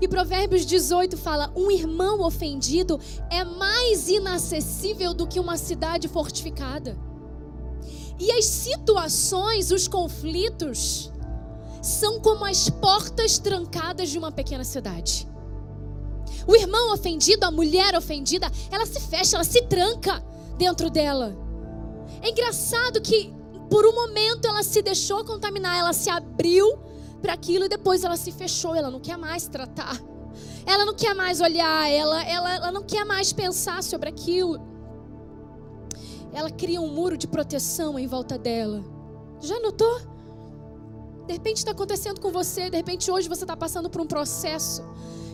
[SPEAKER 6] E Provérbios 18 fala: um irmão ofendido é mais inacessível do que uma cidade fortificada. E as situações, os conflitos, são como as portas trancadas de uma pequena cidade. O irmão ofendido, a mulher ofendida, ela se fecha, ela se tranca dentro dela. É engraçado que por um momento ela se deixou contaminar, ela se abriu para aquilo e depois ela se fechou, ela não quer mais tratar. Ela não quer mais olhar, ela, ela, ela não quer mais pensar sobre aquilo ela cria um muro de proteção em volta dela. Já notou? De repente está acontecendo com você, de repente hoje você está passando por um processo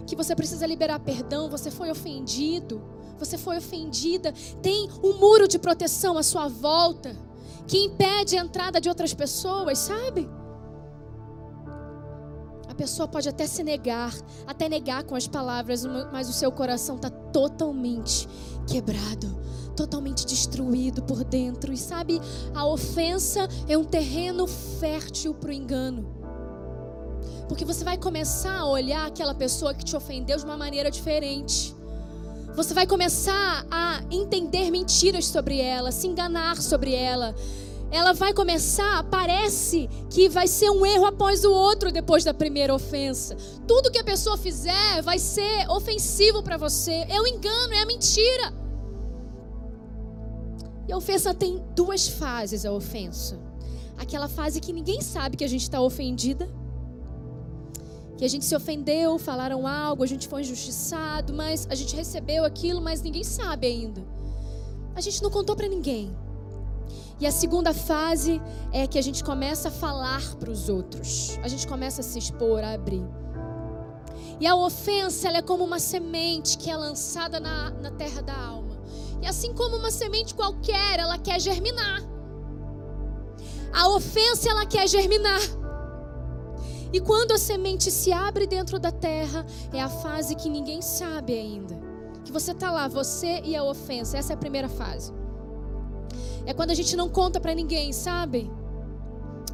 [SPEAKER 6] que você precisa liberar perdão, você foi ofendido, você foi ofendida, tem um muro de proteção à sua volta que impede a entrada de outras pessoas, sabe? A pessoa pode até se negar, até negar com as palavras, mas o seu coração está totalmente quebrado, totalmente destruído por dentro. E sabe, a ofensa é um terreno fértil para o engano. Porque você vai começar a olhar aquela pessoa que te ofendeu de uma maneira diferente. Você vai começar a entender mentiras sobre ela, se enganar sobre ela. Ela vai começar, parece que vai ser um erro após o outro depois da primeira ofensa. Tudo que a pessoa fizer vai ser ofensivo para você. É o engano, é a mentira. E a ofensa tem duas fases, a ofensa. Aquela fase que ninguém sabe que a gente está ofendida. Que a gente se ofendeu, falaram algo, a gente foi injustiçado, mas a gente recebeu aquilo, mas ninguém sabe ainda. A gente não contou para ninguém. E a segunda fase é que a gente começa a falar para os outros. A gente começa a se expor, a abrir. E a ofensa ela é como uma semente que é lançada na, na terra da alma. E assim como uma semente qualquer, ela quer germinar. A ofensa, ela quer germinar. E quando a semente se abre dentro da terra, é a fase que ninguém sabe ainda. Que você está lá, você e a ofensa. Essa é a primeira fase. É quando a gente não conta para ninguém, sabe?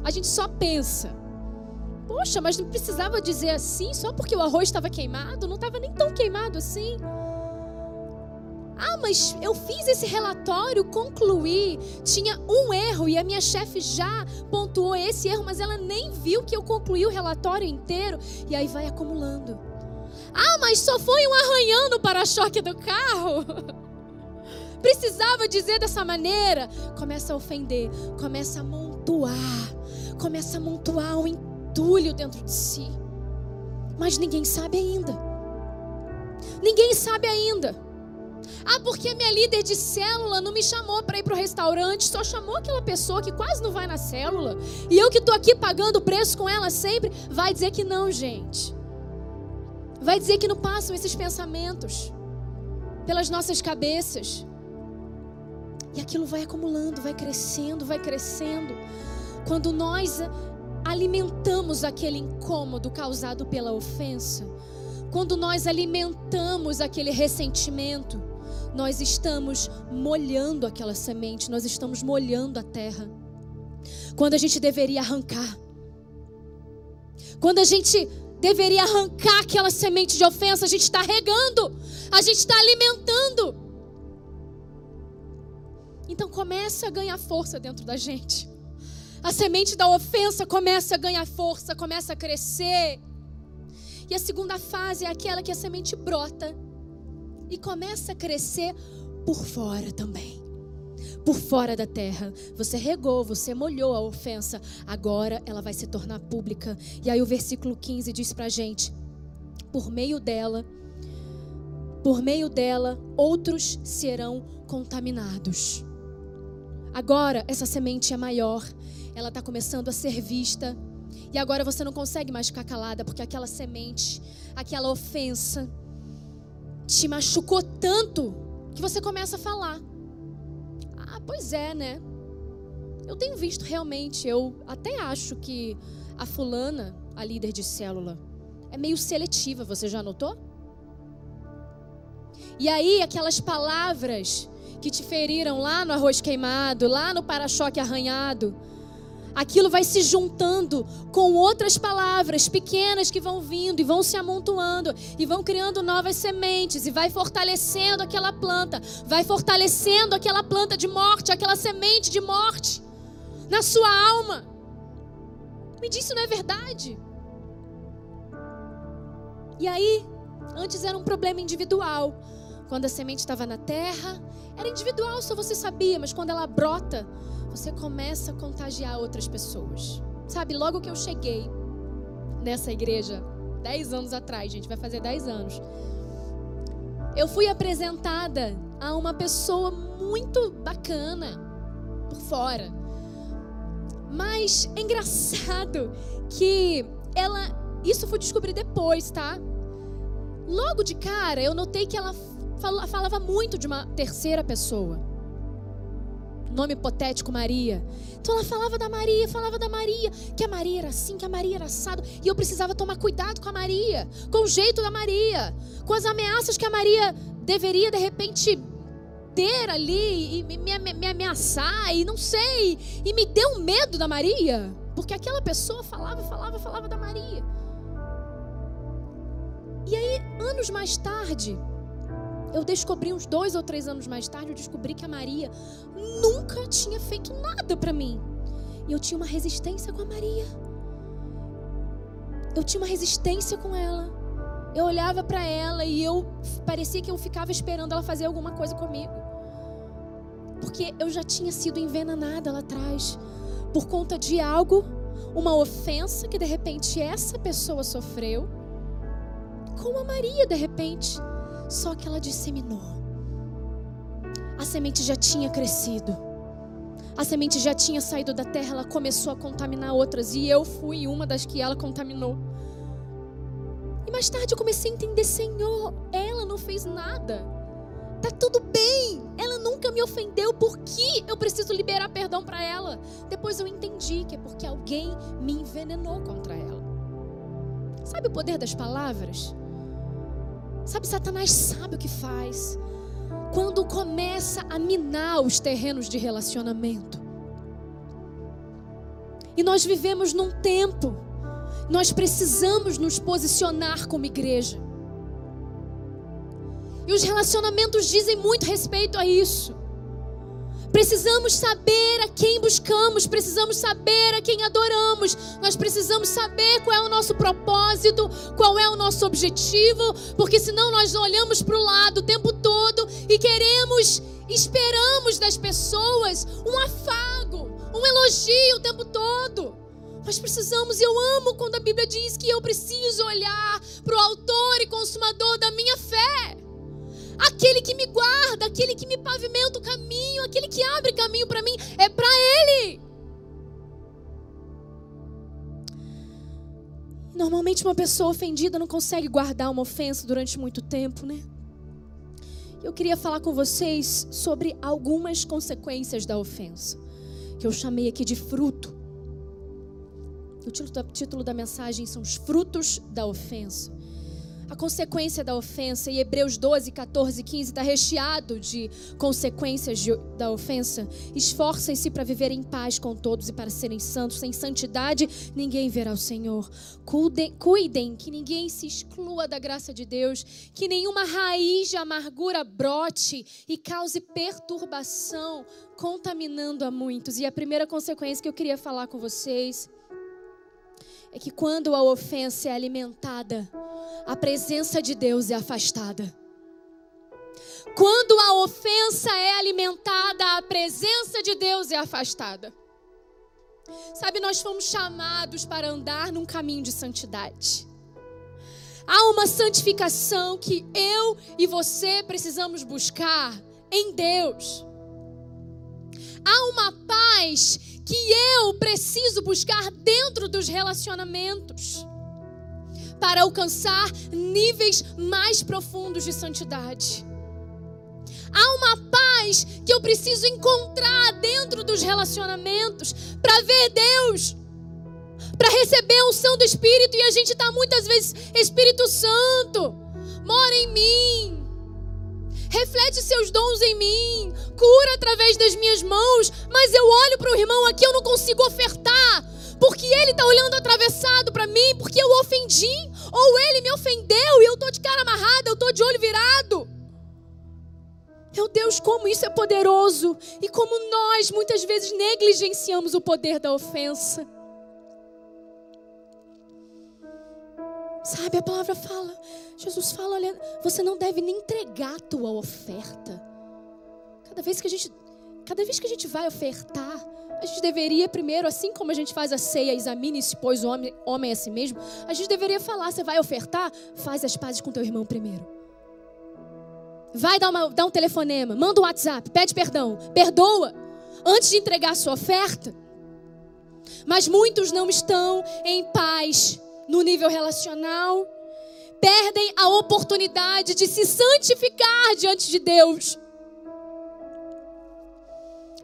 [SPEAKER 6] A gente só pensa. Poxa, mas não precisava dizer assim só porque o arroz estava queimado? Não estava nem tão queimado assim. Ah, mas eu fiz esse relatório, concluí, tinha um erro e a minha chefe já pontuou esse erro, mas ela nem viu que eu concluí o relatório inteiro e aí vai acumulando. Ah, mas só foi um arranhão no para-choque do carro. (laughs) Precisava dizer dessa maneira. Começa a ofender, começa a amontoar, começa a amontoar um entulho dentro de si. Mas ninguém sabe ainda. Ninguém sabe ainda. Ah, porque minha líder de célula não me chamou para ir para o restaurante, só chamou aquela pessoa que quase não vai na célula. E eu que estou aqui pagando preço com ela sempre, vai dizer que não, gente. Vai dizer que não passam esses pensamentos pelas nossas cabeças. E aquilo vai acumulando, vai crescendo, vai crescendo. Quando nós alimentamos aquele incômodo causado pela ofensa, quando nós alimentamos aquele ressentimento, nós estamos molhando aquela semente, nós estamos molhando a terra. Quando a gente deveria arrancar. Quando a gente deveria arrancar aquela semente de ofensa, a gente está regando, a gente está alimentando. Então começa a ganhar força dentro da gente. A semente da ofensa começa a ganhar força, começa a crescer. E a segunda fase é aquela que a semente brota e começa a crescer por fora também. Por fora da terra. Você regou, você molhou a ofensa, agora ela vai se tornar pública. E aí o versículo 15 diz pra gente: por meio dela, por meio dela, outros serão contaminados. Agora essa semente é maior, ela está começando a ser vista. E agora você não consegue mais ficar calada, porque aquela semente, aquela ofensa, te machucou tanto que você começa a falar. Ah, pois é, né? Eu tenho visto realmente, eu até acho que a fulana, a líder de célula, é meio seletiva, você já notou? E aí, aquelas palavras que te feriram lá no arroz queimado, lá no para-choque arranhado, aquilo vai se juntando com outras palavras pequenas que vão vindo e vão se amontoando e vão criando novas sementes e vai fortalecendo aquela planta, vai fortalecendo aquela planta de morte, aquela semente de morte na sua alma. Me diz se não é verdade. E aí, antes era um problema individual. Quando a semente estava na terra, era individual, só você sabia, mas quando ela brota, você começa a contagiar outras pessoas. Sabe, logo que eu cheguei nessa igreja, 10 anos atrás, gente, vai fazer 10 anos. Eu fui apresentada a uma pessoa muito bacana por fora. Mas é engraçado que ela. Isso fui descobrir depois, tá? Logo de cara, eu notei que ela falava muito de uma terceira pessoa. Nome hipotético Maria. Então ela falava da Maria, falava da Maria, que a Maria era assim, que a Maria era assado, e eu precisava tomar cuidado com a Maria, com o jeito da Maria, com as ameaças que a Maria deveria de repente ter ali e me, me, me ameaçar e não sei, e me deu medo da Maria, porque aquela pessoa falava, falava, falava da Maria. E aí, anos mais tarde, eu descobri uns dois ou três anos mais tarde, eu descobri que a Maria nunca tinha feito nada para mim. E eu tinha uma resistência com a Maria. Eu tinha uma resistência com ela. Eu olhava para ela e eu parecia que eu ficava esperando ela fazer alguma coisa comigo. Porque eu já tinha sido envenenada lá atrás por conta de algo, uma ofensa que de repente essa pessoa sofreu com a Maria de repente. Só que ela disseminou. A semente já tinha crescido. A semente já tinha saído da terra, ela começou a contaminar outras. E eu fui uma das que ela contaminou. E mais tarde eu comecei a entender: Senhor, ela não fez nada. Tá tudo bem. Ela nunca me ofendeu. Por que eu preciso liberar perdão para ela? Depois eu entendi que é porque alguém me envenenou contra ela. Sabe o poder das palavras? Sabe, Satanás sabe o que faz. Quando começa a minar os terrenos de relacionamento. E nós vivemos num tempo, nós precisamos nos posicionar como igreja. E os relacionamentos dizem muito respeito a isso. Precisamos saber a quem buscamos, precisamos saber a quem adoramos, nós precisamos saber qual é o nosso propósito, qual é o nosso objetivo, porque senão nós olhamos para o lado o tempo todo e queremos, esperamos das pessoas um afago, um elogio o tempo todo. Nós precisamos, eu amo quando a Bíblia diz que eu preciso olhar para o autor e consumador da minha fé aquele que me guarda, aquele que me pavimenta o caminho, aquele que abre caminho para mim, é para Ele. Normalmente uma pessoa ofendida não consegue guardar uma ofensa durante muito tempo, né? Eu queria falar com vocês sobre algumas consequências da ofensa, que eu chamei aqui de fruto. O título da, mensagem são os frutos da ofensa. A consequência da ofensa, e Hebreus 12, 14 e 15 está recheado de consequências de- da ofensa. Esforcem-se para viver em paz com todos e para serem santos. Sem santidade, ninguém verá o Senhor. Cuidem, cuidem que ninguém se exclua da graça de Deus, que nenhuma raiz de amargura brote e cause perturbação, contaminando a muitos. E a primeira consequência que eu queria falar com vocês é que quando a ofensa é alimentada, a presença de Deus é afastada. Quando a ofensa é alimentada, a presença de Deus é afastada. Sabe, nós fomos chamados para andar num caminho de santidade. Há uma santificação que eu e você precisamos buscar em Deus. Há uma paz que eu preciso buscar dentro dos relacionamentos para alcançar níveis mais profundos de santidade. Há uma paz que eu preciso encontrar dentro dos relacionamentos para ver Deus, para receber a unção do Espírito e a gente está muitas vezes, Espírito Santo, mora em mim, reflete seus dons em mim, cura através das minhas mãos, mas eu olho para o irmão aqui, eu não consigo ofertar, porque ele está olhando atravessado para mim, porque eu ofendi, ou ele me ofendeu e eu estou de cara amarrada, eu estou de olho virado. Meu Deus, como isso é poderoso. E como nós muitas vezes negligenciamos o poder da ofensa. Sabe, a palavra fala, Jesus fala, olha, você não deve nem entregar a tua oferta. Cada vez que a gente, cada vez que a gente vai ofertar, a gente deveria primeiro, assim como a gente faz a ceia, examine se pois o homem, homem a si mesmo, a gente deveria falar, você vai ofertar, faz as pazes com teu irmão primeiro. Vai dar, uma, dar um telefonema, manda um WhatsApp, pede perdão, perdoa, antes de entregar a sua oferta. Mas muitos não estão em paz no nível relacional, perdem a oportunidade de se santificar diante de Deus.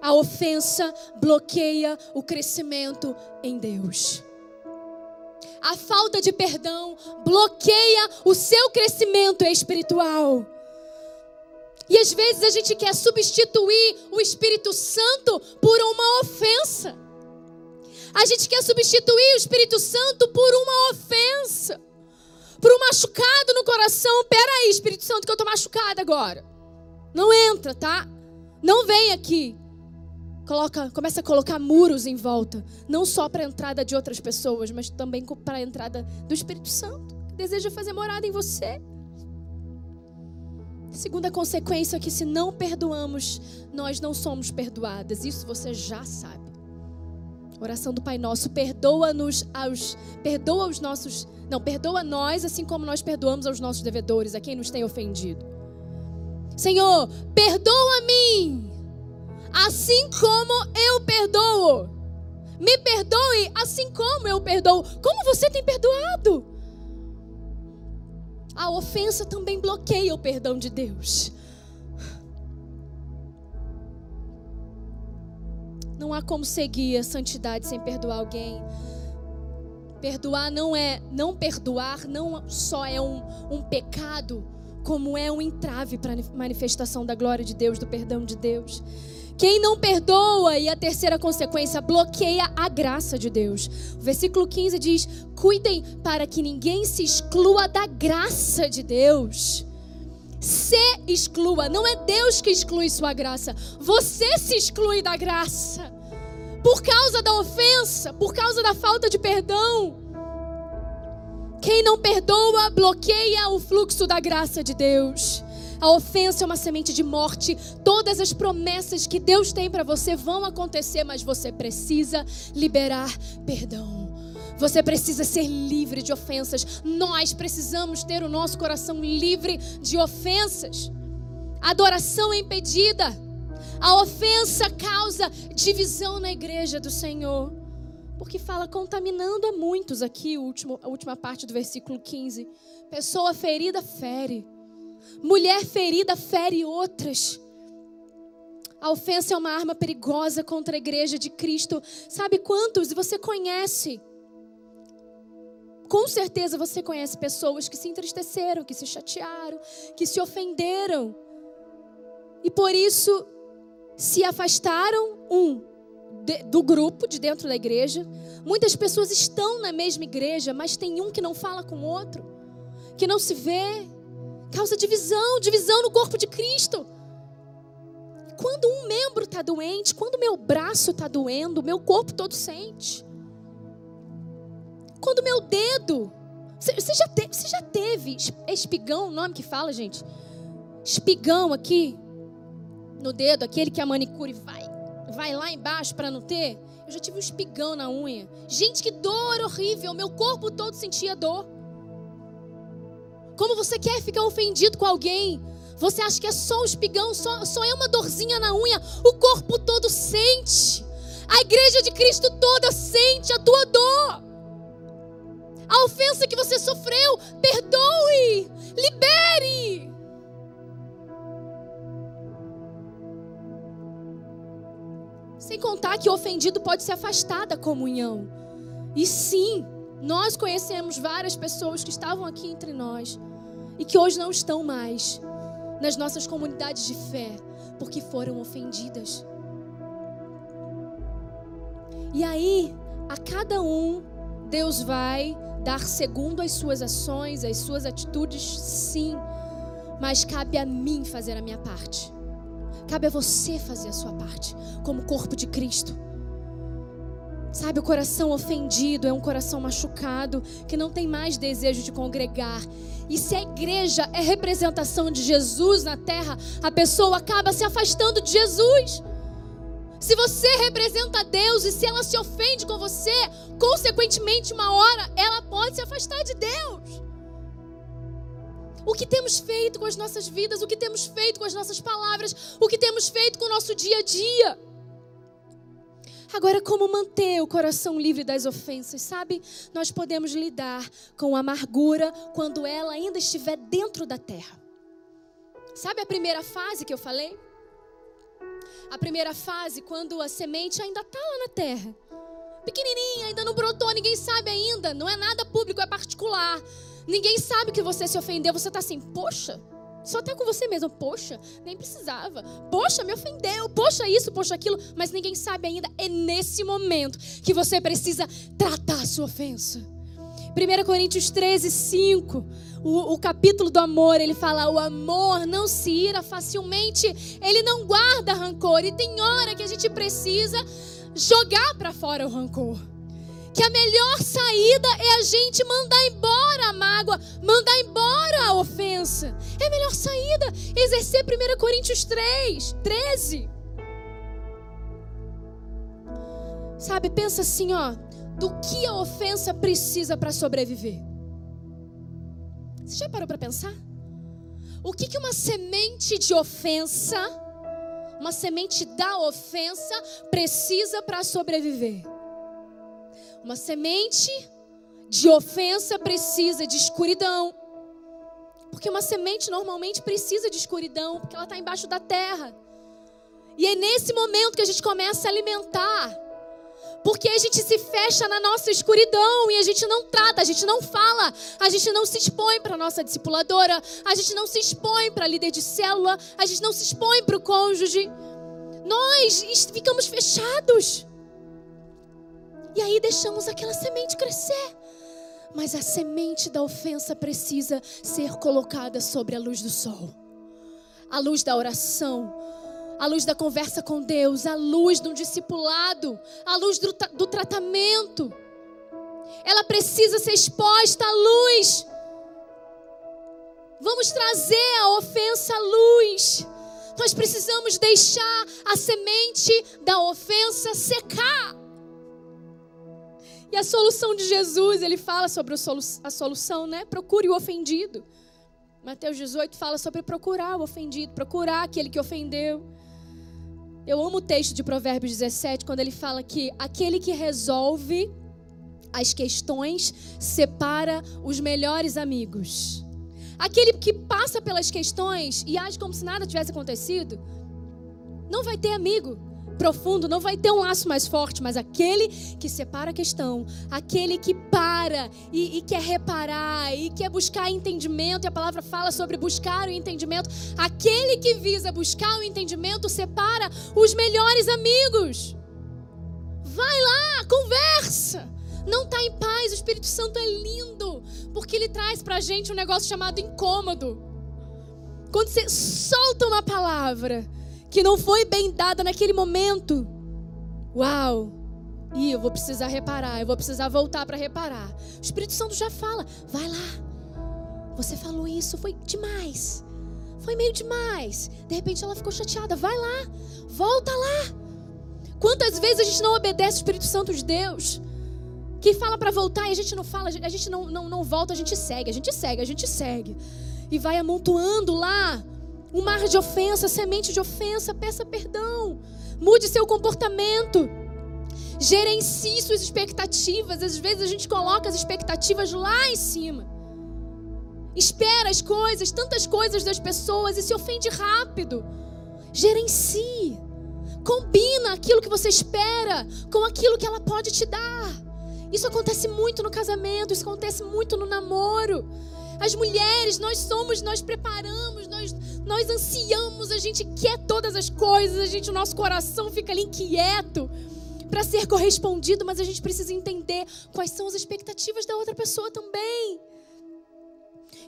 [SPEAKER 6] A ofensa bloqueia o crescimento em Deus. A falta de perdão bloqueia o seu crescimento espiritual. E às vezes a gente quer substituir o Espírito Santo por uma ofensa. A gente quer substituir o Espírito Santo por uma ofensa, por um machucado no coração. Peraí, Espírito Santo, que eu tô machucada agora. Não entra, tá? Não vem aqui. Coloca, começa a colocar muros em volta, não só para a entrada de outras pessoas, mas também para a entrada do Espírito Santo, que deseja fazer morada em você. Segunda consequência é que se não perdoamos, nós não somos perdoadas. Isso você já sabe. Oração do Pai Nosso, perdoa-nos aos perdoa os nossos, não, perdoa nós assim como nós perdoamos aos nossos devedores, a quem nos tem ofendido. Senhor, perdoa-me, assim como eu perdoo. Me perdoe assim como eu perdoo. Como você tem perdoado? A ofensa também bloqueia o perdão de Deus. Não há como seguir a santidade sem perdoar alguém. Perdoar não é, não perdoar não só é um, um pecado, como é um entrave para a manifestação da glória de Deus, do perdão de Deus. Quem não perdoa, e a terceira consequência, bloqueia a graça de Deus. O versículo 15 diz: Cuidem para que ninguém se exclua da graça de Deus. Se exclua, não é Deus que exclui sua graça, você se exclui da graça. Por causa da ofensa, por causa da falta de perdão. Quem não perdoa, bloqueia o fluxo da graça de Deus. A ofensa é uma semente de morte. Todas as promessas que Deus tem para você vão acontecer, mas você precisa liberar perdão. Você precisa ser livre de ofensas. Nós precisamos ter o nosso coração livre de ofensas. Adoração é impedida. A ofensa causa divisão na igreja do Senhor. Porque fala contaminando a muitos aqui, último, a última parte do versículo 15. Pessoa ferida fere. Mulher ferida fere outras. A ofensa é uma arma perigosa contra a igreja de Cristo. Sabe quantos você conhece? Com certeza você conhece pessoas que se entristeceram, que se chatearam, que se ofenderam. E por isso se afastaram um de, do grupo de dentro da igreja. Muitas pessoas estão na mesma igreja, mas tem um que não fala com o outro, que não se vê. Causa divisão, divisão no corpo de Cristo. Quando um membro está doente, quando meu braço está doendo, meu corpo todo sente. Quando meu dedo. Você já, te, você já teve espigão, o nome que fala, gente? Espigão aqui no dedo, aquele que a manicure vai, vai lá embaixo para não ter. Eu já tive um espigão na unha. Gente, que dor horrível. Meu corpo todo sentia dor. Como você quer ficar ofendido com alguém? Você acha que é só um espigão, só, só é uma dorzinha na unha? O corpo todo sente. A igreja de Cristo toda sente a tua dor. A ofensa que você sofreu, perdoe, libere. Sem contar que o ofendido pode se afastar da comunhão. E sim, nós conhecemos várias pessoas que estavam aqui entre nós e que hoje não estão mais nas nossas comunidades de fé porque foram ofendidas. E aí, a cada um, Deus vai dar segundo as suas ações, as suas atitudes, sim, mas cabe a mim fazer a minha parte. Cabe a você fazer a sua parte, como corpo de Cristo. Sabe, o coração ofendido é um coração machucado que não tem mais desejo de congregar. E se a igreja é representação de Jesus na terra, a pessoa acaba se afastando de Jesus. Se você representa Deus e se ela se ofende com você, consequentemente, uma hora ela pode se afastar de Deus. O que temos feito com as nossas vidas, o que temos feito com as nossas palavras, o que temos feito com o nosso dia a dia. Agora, como manter o coração livre das ofensas, sabe? Nós podemos lidar com a amargura quando ela ainda estiver dentro da terra. Sabe a primeira fase que eu falei? A primeira fase, quando a semente ainda está lá na terra. Pequenininha, ainda não brotou, ninguém sabe ainda. Não é nada público, é particular. Ninguém sabe que você se ofendeu. Você está assim, poxa, só está com você mesmo. Poxa, nem precisava. Poxa, me ofendeu. Poxa, isso, poxa, aquilo. Mas ninguém sabe ainda. É nesse momento que você precisa tratar a sua ofensa. 1 Coríntios 13, 5. O, o, capítulo do amor, ele fala: o amor não se ira facilmente, ele não guarda rancor. E tem hora que a gente precisa jogar para fora o rancor que a melhor saída é a gente mandar embora a mágoa, mandar embora a ofensa. É a melhor saída exercer 1 Coríntios 3, 13. Sabe, pensa assim, ó, do que a ofensa precisa para sobreviver. Você já parou para pensar? O que, que uma semente de ofensa, uma semente da ofensa, precisa para sobreviver? Uma semente de ofensa precisa de escuridão. Porque uma semente normalmente precisa de escuridão, porque ela está embaixo da terra. E é nesse momento que a gente começa a alimentar. Porque a gente se fecha na nossa escuridão e a gente não trata, a gente não fala, a gente não se expõe para a nossa discipuladora, a gente não se expõe para líder de célula, a gente não se expõe para o cônjuge. Nós ficamos fechados. E aí deixamos aquela semente crescer. Mas a semente da ofensa precisa ser colocada sobre a luz do sol. A luz da oração, a luz da conversa com Deus, a luz do discipulado, a luz do, do tratamento. Ela precisa ser exposta à luz. Vamos trazer a ofensa à luz. Nós precisamos deixar a semente da ofensa secar. E a solução de Jesus, ele fala sobre a solução, né? Procure o ofendido. Mateus 18 fala sobre procurar o ofendido, procurar aquele que ofendeu. Eu amo o texto de Provérbios 17, quando ele fala que aquele que resolve as questões separa os melhores amigos. aquele que passa pelas questões e age como se nada tivesse acontecido, não vai ter amigo profundo, não vai ter um laço mais forte, mas aquele que separa a questão, aquele que para e, e, quer reparar e quer buscar entendimento, e a palavra fala sobre buscar o entendimento, aquele que visa buscar o entendimento separa os melhores amigos. Vai lá, conversa. Não está em paz, o Espírito Santo é lindo, porque ele traz para a gente um negócio chamado incômodo. Quando você solta uma palavra, que não foi bem dada naquele momento. Uau! E eu vou precisar reparar, eu vou precisar voltar para reparar. O Espírito Santo já fala: vai lá. Você falou isso, foi demais. Foi meio demais. De repente ela ficou chateada. Vai lá, volta lá. Quantas vezes a gente não obedece o Espírito Santo de Deus? Que fala para voltar e a gente não fala, a gente não, não, não volta, a gente segue, a gente segue, a gente segue. E vai amontoando lá um mar de ofensa, semente de ofensa, peça perdão. Mude seu comportamento. Gerencie suas expectativas. Às vezes a gente coloca as expectativas lá em cima. Espera as coisas, tantas coisas das pessoas e se ofende rápido. Gerencie. Combina aquilo que você espera com aquilo que ela pode te dar. Isso acontece muito no casamento, isso acontece muito no namoro. As mulheres, nós somos, nós preparamos, nós, nós ansiamos, a gente quer todas as coisas, a gente, o nosso coração fica ali inquieto para ser correspondido, mas a gente precisa entender quais são as expectativas da outra pessoa também.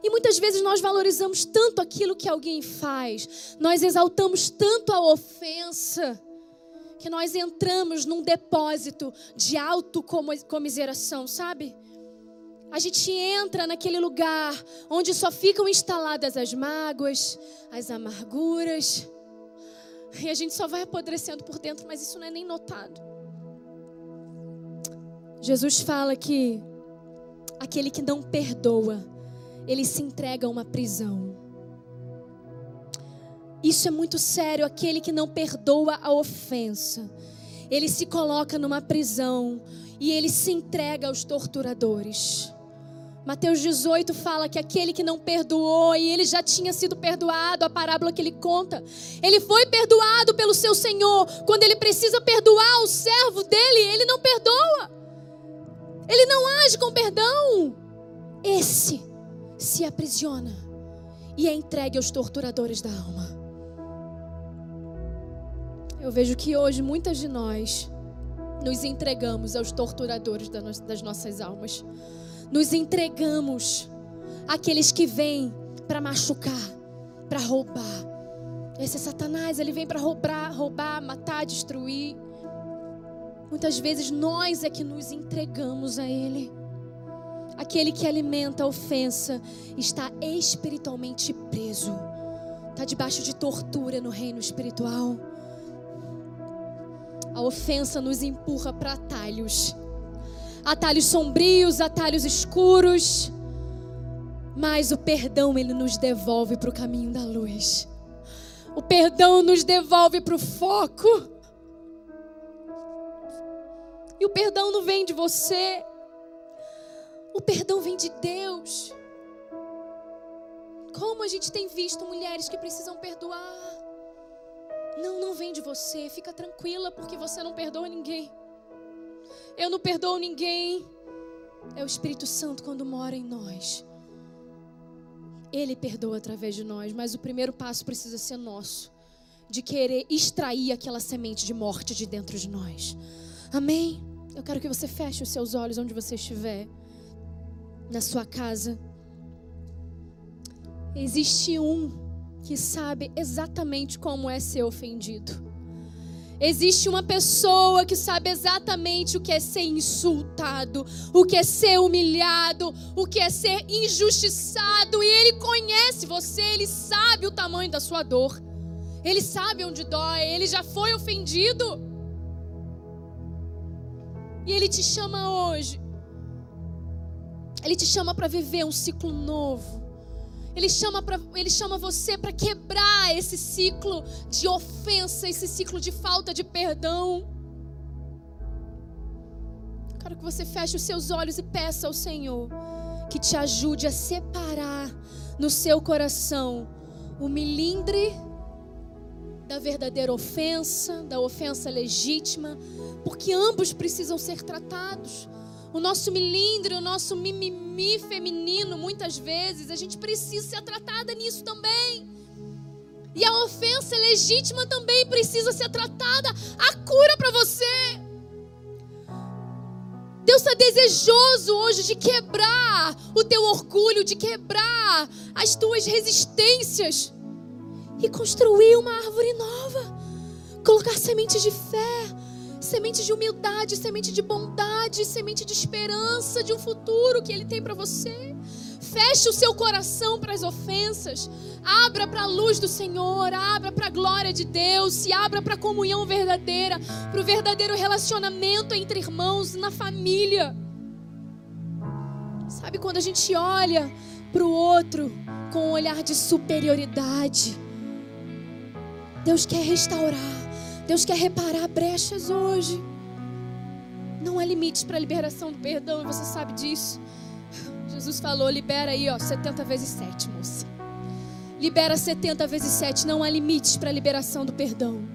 [SPEAKER 6] E muitas vezes nós valorizamos tanto aquilo que alguém faz, nós exaltamos tanto a ofensa, que nós entramos num depósito de autocomiseração, sabe? A gente entra naquele lugar onde só ficam instaladas as mágoas, as amarguras, e a gente só vai apodrecendo por dentro, mas isso não é nem notado. Jesus fala que aquele que não perdoa, ele se entrega a uma prisão. Isso é muito sério. Aquele que não perdoa a ofensa, ele se coloca numa prisão e ele se entrega aos torturadores. Mateus 18 fala que aquele que não perdoou e ele já tinha sido perdoado, a parábola que ele conta, ele foi perdoado pelo seu Senhor. Quando ele precisa perdoar o servo dele, ele não perdoa. Ele não age com perdão. Esse se aprisiona e é entregue aos torturadores da alma. Eu vejo que hoje muitas de nós nos entregamos aos torturadores das nossas almas nos entregamos àqueles que vêm para machucar, para roubar. Esse é Satanás, ele vem para roubar, roubar, matar, destruir. Muitas vezes nós é que nos entregamos a ele. Aquele que alimenta a ofensa está espiritualmente preso, está debaixo de tortura no reino espiritual. A ofensa nos empurra para atalhos atalhos sombrios, atalhos escuros. Mas o perdão ele nos devolve para o caminho da luz. O perdão nos devolve para o foco. E o perdão não vem de você. O perdão vem de Deus. Como a gente tem visto mulheres que precisam perdoar. Não, não vem de você. Fica tranquila porque você não perdoa ninguém. Eu não perdoo ninguém. É o Espírito Santo quando mora em nós. Ele perdoa através de nós, mas o primeiro passo precisa ser nosso de querer extrair aquela semente de morte de dentro de nós. Amém? Eu quero que você feche os seus olhos onde você estiver, na sua casa. Existe um que sabe exatamente como é ser ofendido. Existe uma pessoa que sabe exatamente o que é ser insultado, o que é ser humilhado, o que é ser injustiçado, e ele conhece você, ele sabe o tamanho da sua dor, ele sabe onde dói, ele já foi ofendido. E ele te chama hoje, ele te chama para viver um ciclo novo. Ele chama, pra, ele chama você para quebrar esse ciclo de ofensa, esse ciclo de falta de perdão. Quero que você feche os seus olhos e peça ao Senhor que te ajude a separar no seu coração o milindre da verdadeira ofensa, da ofensa legítima, porque ambos precisam ser tratados. O nosso milindre, o nosso mimimi feminino, muitas vezes, a gente precisa ser tratada nisso também. E a ofensa legítima também precisa ser tratada. A cura para você. Deus está desejoso hoje de quebrar o teu orgulho, de quebrar as tuas resistências e construir uma árvore nova. Colocar sementes de fé, semente de humildade, semente de bondade, semente de esperança de um futuro que Ele tem para você. Feche o seu coração para as ofensas. Abra para a luz do Senhor, abra para a glória de Deus, se abra para a comunhão verdadeira, para o verdadeiro relacionamento entre irmãos na família. Sabe quando a gente olha para o outro com um olhar de superioridade? Deus quer restaurar, Deus quer reparar brechas hoje. Não há limites para a liberação do perdão, e você sabe disso. Jesus falou: libera aí, ó, 70 vezes 7, moça. Libera 70 vezes 7. Não há limites para a liberação do perdão.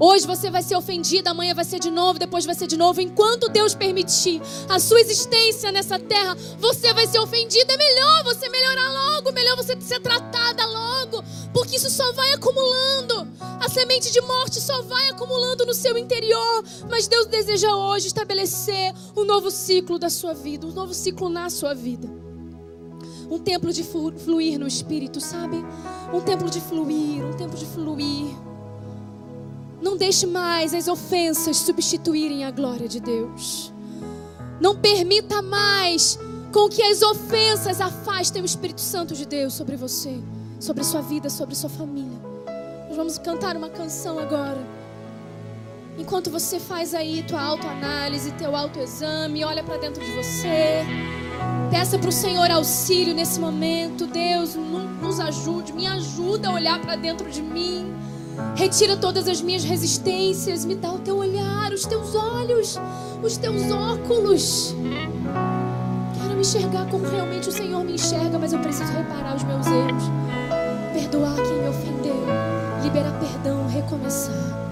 [SPEAKER 6] Hoje você vai ser ofendida, amanhã vai ser de novo, depois vai ser de novo. Enquanto Deus permitir a sua existência nessa terra, você vai ser ofendida. É melhor você melhorar logo, melhor você ser tratada logo, porque isso só vai acumulando. A semente de morte só vai acumulando no seu interior. Mas Deus deseja hoje estabelecer um novo ciclo da sua vida, um novo ciclo na sua vida. Um templo de flu- fluir no espírito, sabe? Um templo de fluir, um templo de fluir. Não deixe mais as ofensas substituírem a glória de Deus. Não permita mais com que as ofensas afastem o Espírito Santo de Deus sobre você, sobre sua vida, sobre sua família. Nós vamos cantar uma canção agora. Enquanto você faz aí tua autoanálise, teu autoexame, olha para dentro de você. Peça para o Senhor auxílio nesse momento. Deus, no- nos ajude, me ajuda a olhar para dentro de mim. Retira todas as minhas resistências, me dá o teu olhar, os teus olhos, os teus óculos. Quero me enxergar como realmente o Senhor me enxerga, mas eu preciso reparar os meus erros. Perdoar quem me ofendeu, liberar perdão, recomeçar.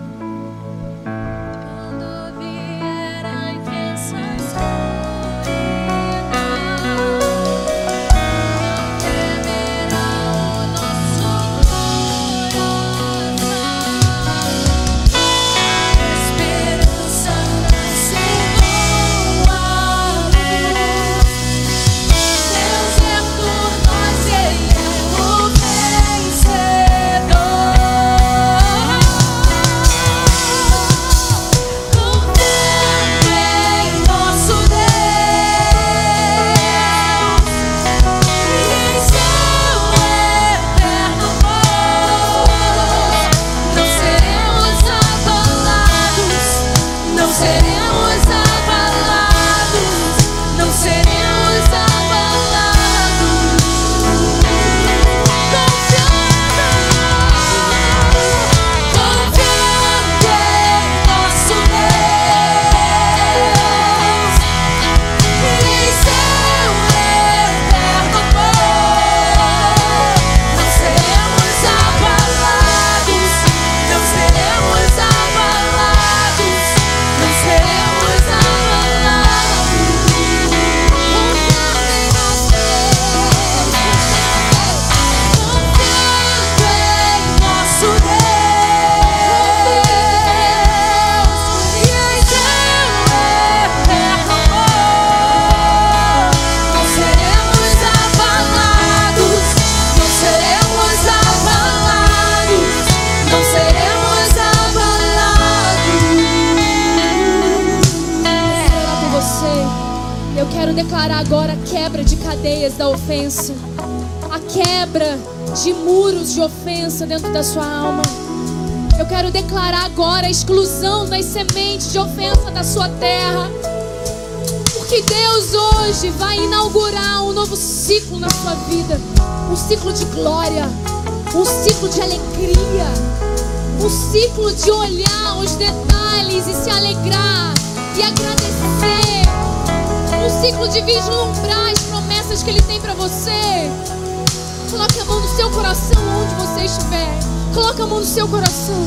[SPEAKER 6] No seu coração.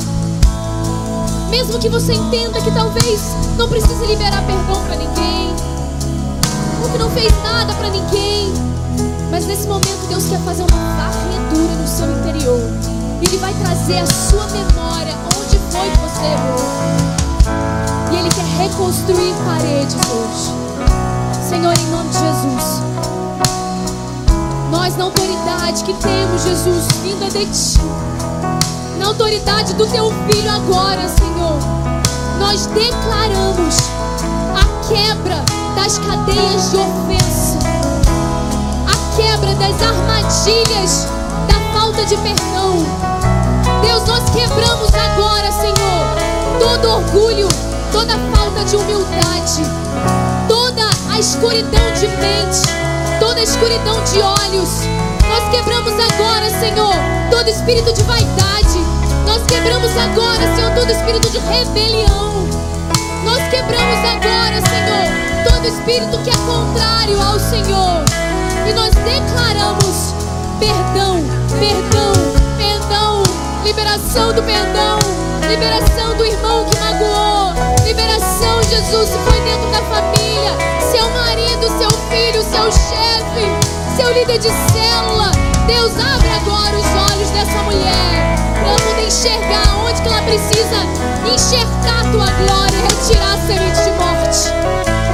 [SPEAKER 6] Mesmo que você entenda que talvez não precise liberar perdão para ninguém, ou que não fez nada para ninguém, mas nesse momento Deus quer fazer uma varredura no seu interior. Ele vai trazer a sua memória onde foi que você errou. E Ele quer reconstruir paredes hoje. Senhor, em nome de Jesus. Nós, na autoridade que temos, Jesus, vinda de Ti, autoridade do Teu Filho agora, Senhor, nós declaramos a quebra das cadeias de ofensa, a quebra das armadilhas da falta de perdão. Deus, nós quebramos agora, Senhor, todo orgulho, toda falta de humildade, toda a escuridão de mente, toda a escuridão de olhos. Nós quebramos agora, Senhor, todo espírito de vaidade. Nós quebramos agora, Senhor, todo espírito de rebelião. Nós quebramos agora, Senhor, todo espírito que é contrário ao Senhor. E nós declaramos perdão, perdão, perdão, liberação do perdão, liberação do irmão que magoou, liberação, Jesus, se foi dentro da família, seu marido, seu filho, seu chefe, seu líder de célula. Deus, abre agora os olhos dessa mulher, para ela poder enxergar onde que ela precisa enxergar a tua glória e retirar a semente de morte.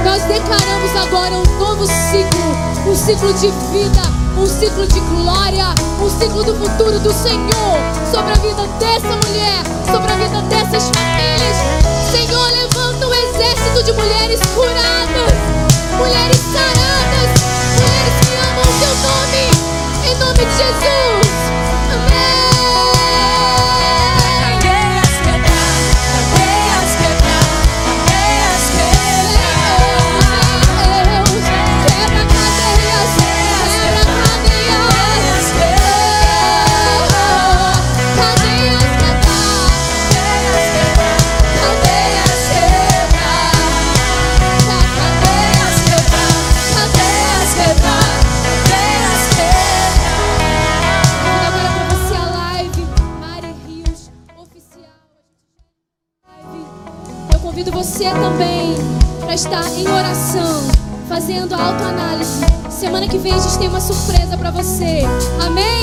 [SPEAKER 6] Nós declaramos agora um novo ciclo, um ciclo de vida, um ciclo de glória, um ciclo do futuro do Senhor sobre a vida dessa mulher, sobre a vida dessas famílias. Senhor, levanta um exército de mulheres curadas, mulheres saradas, nome, em Semana que vem a gente tem uma surpresa para você. Amém?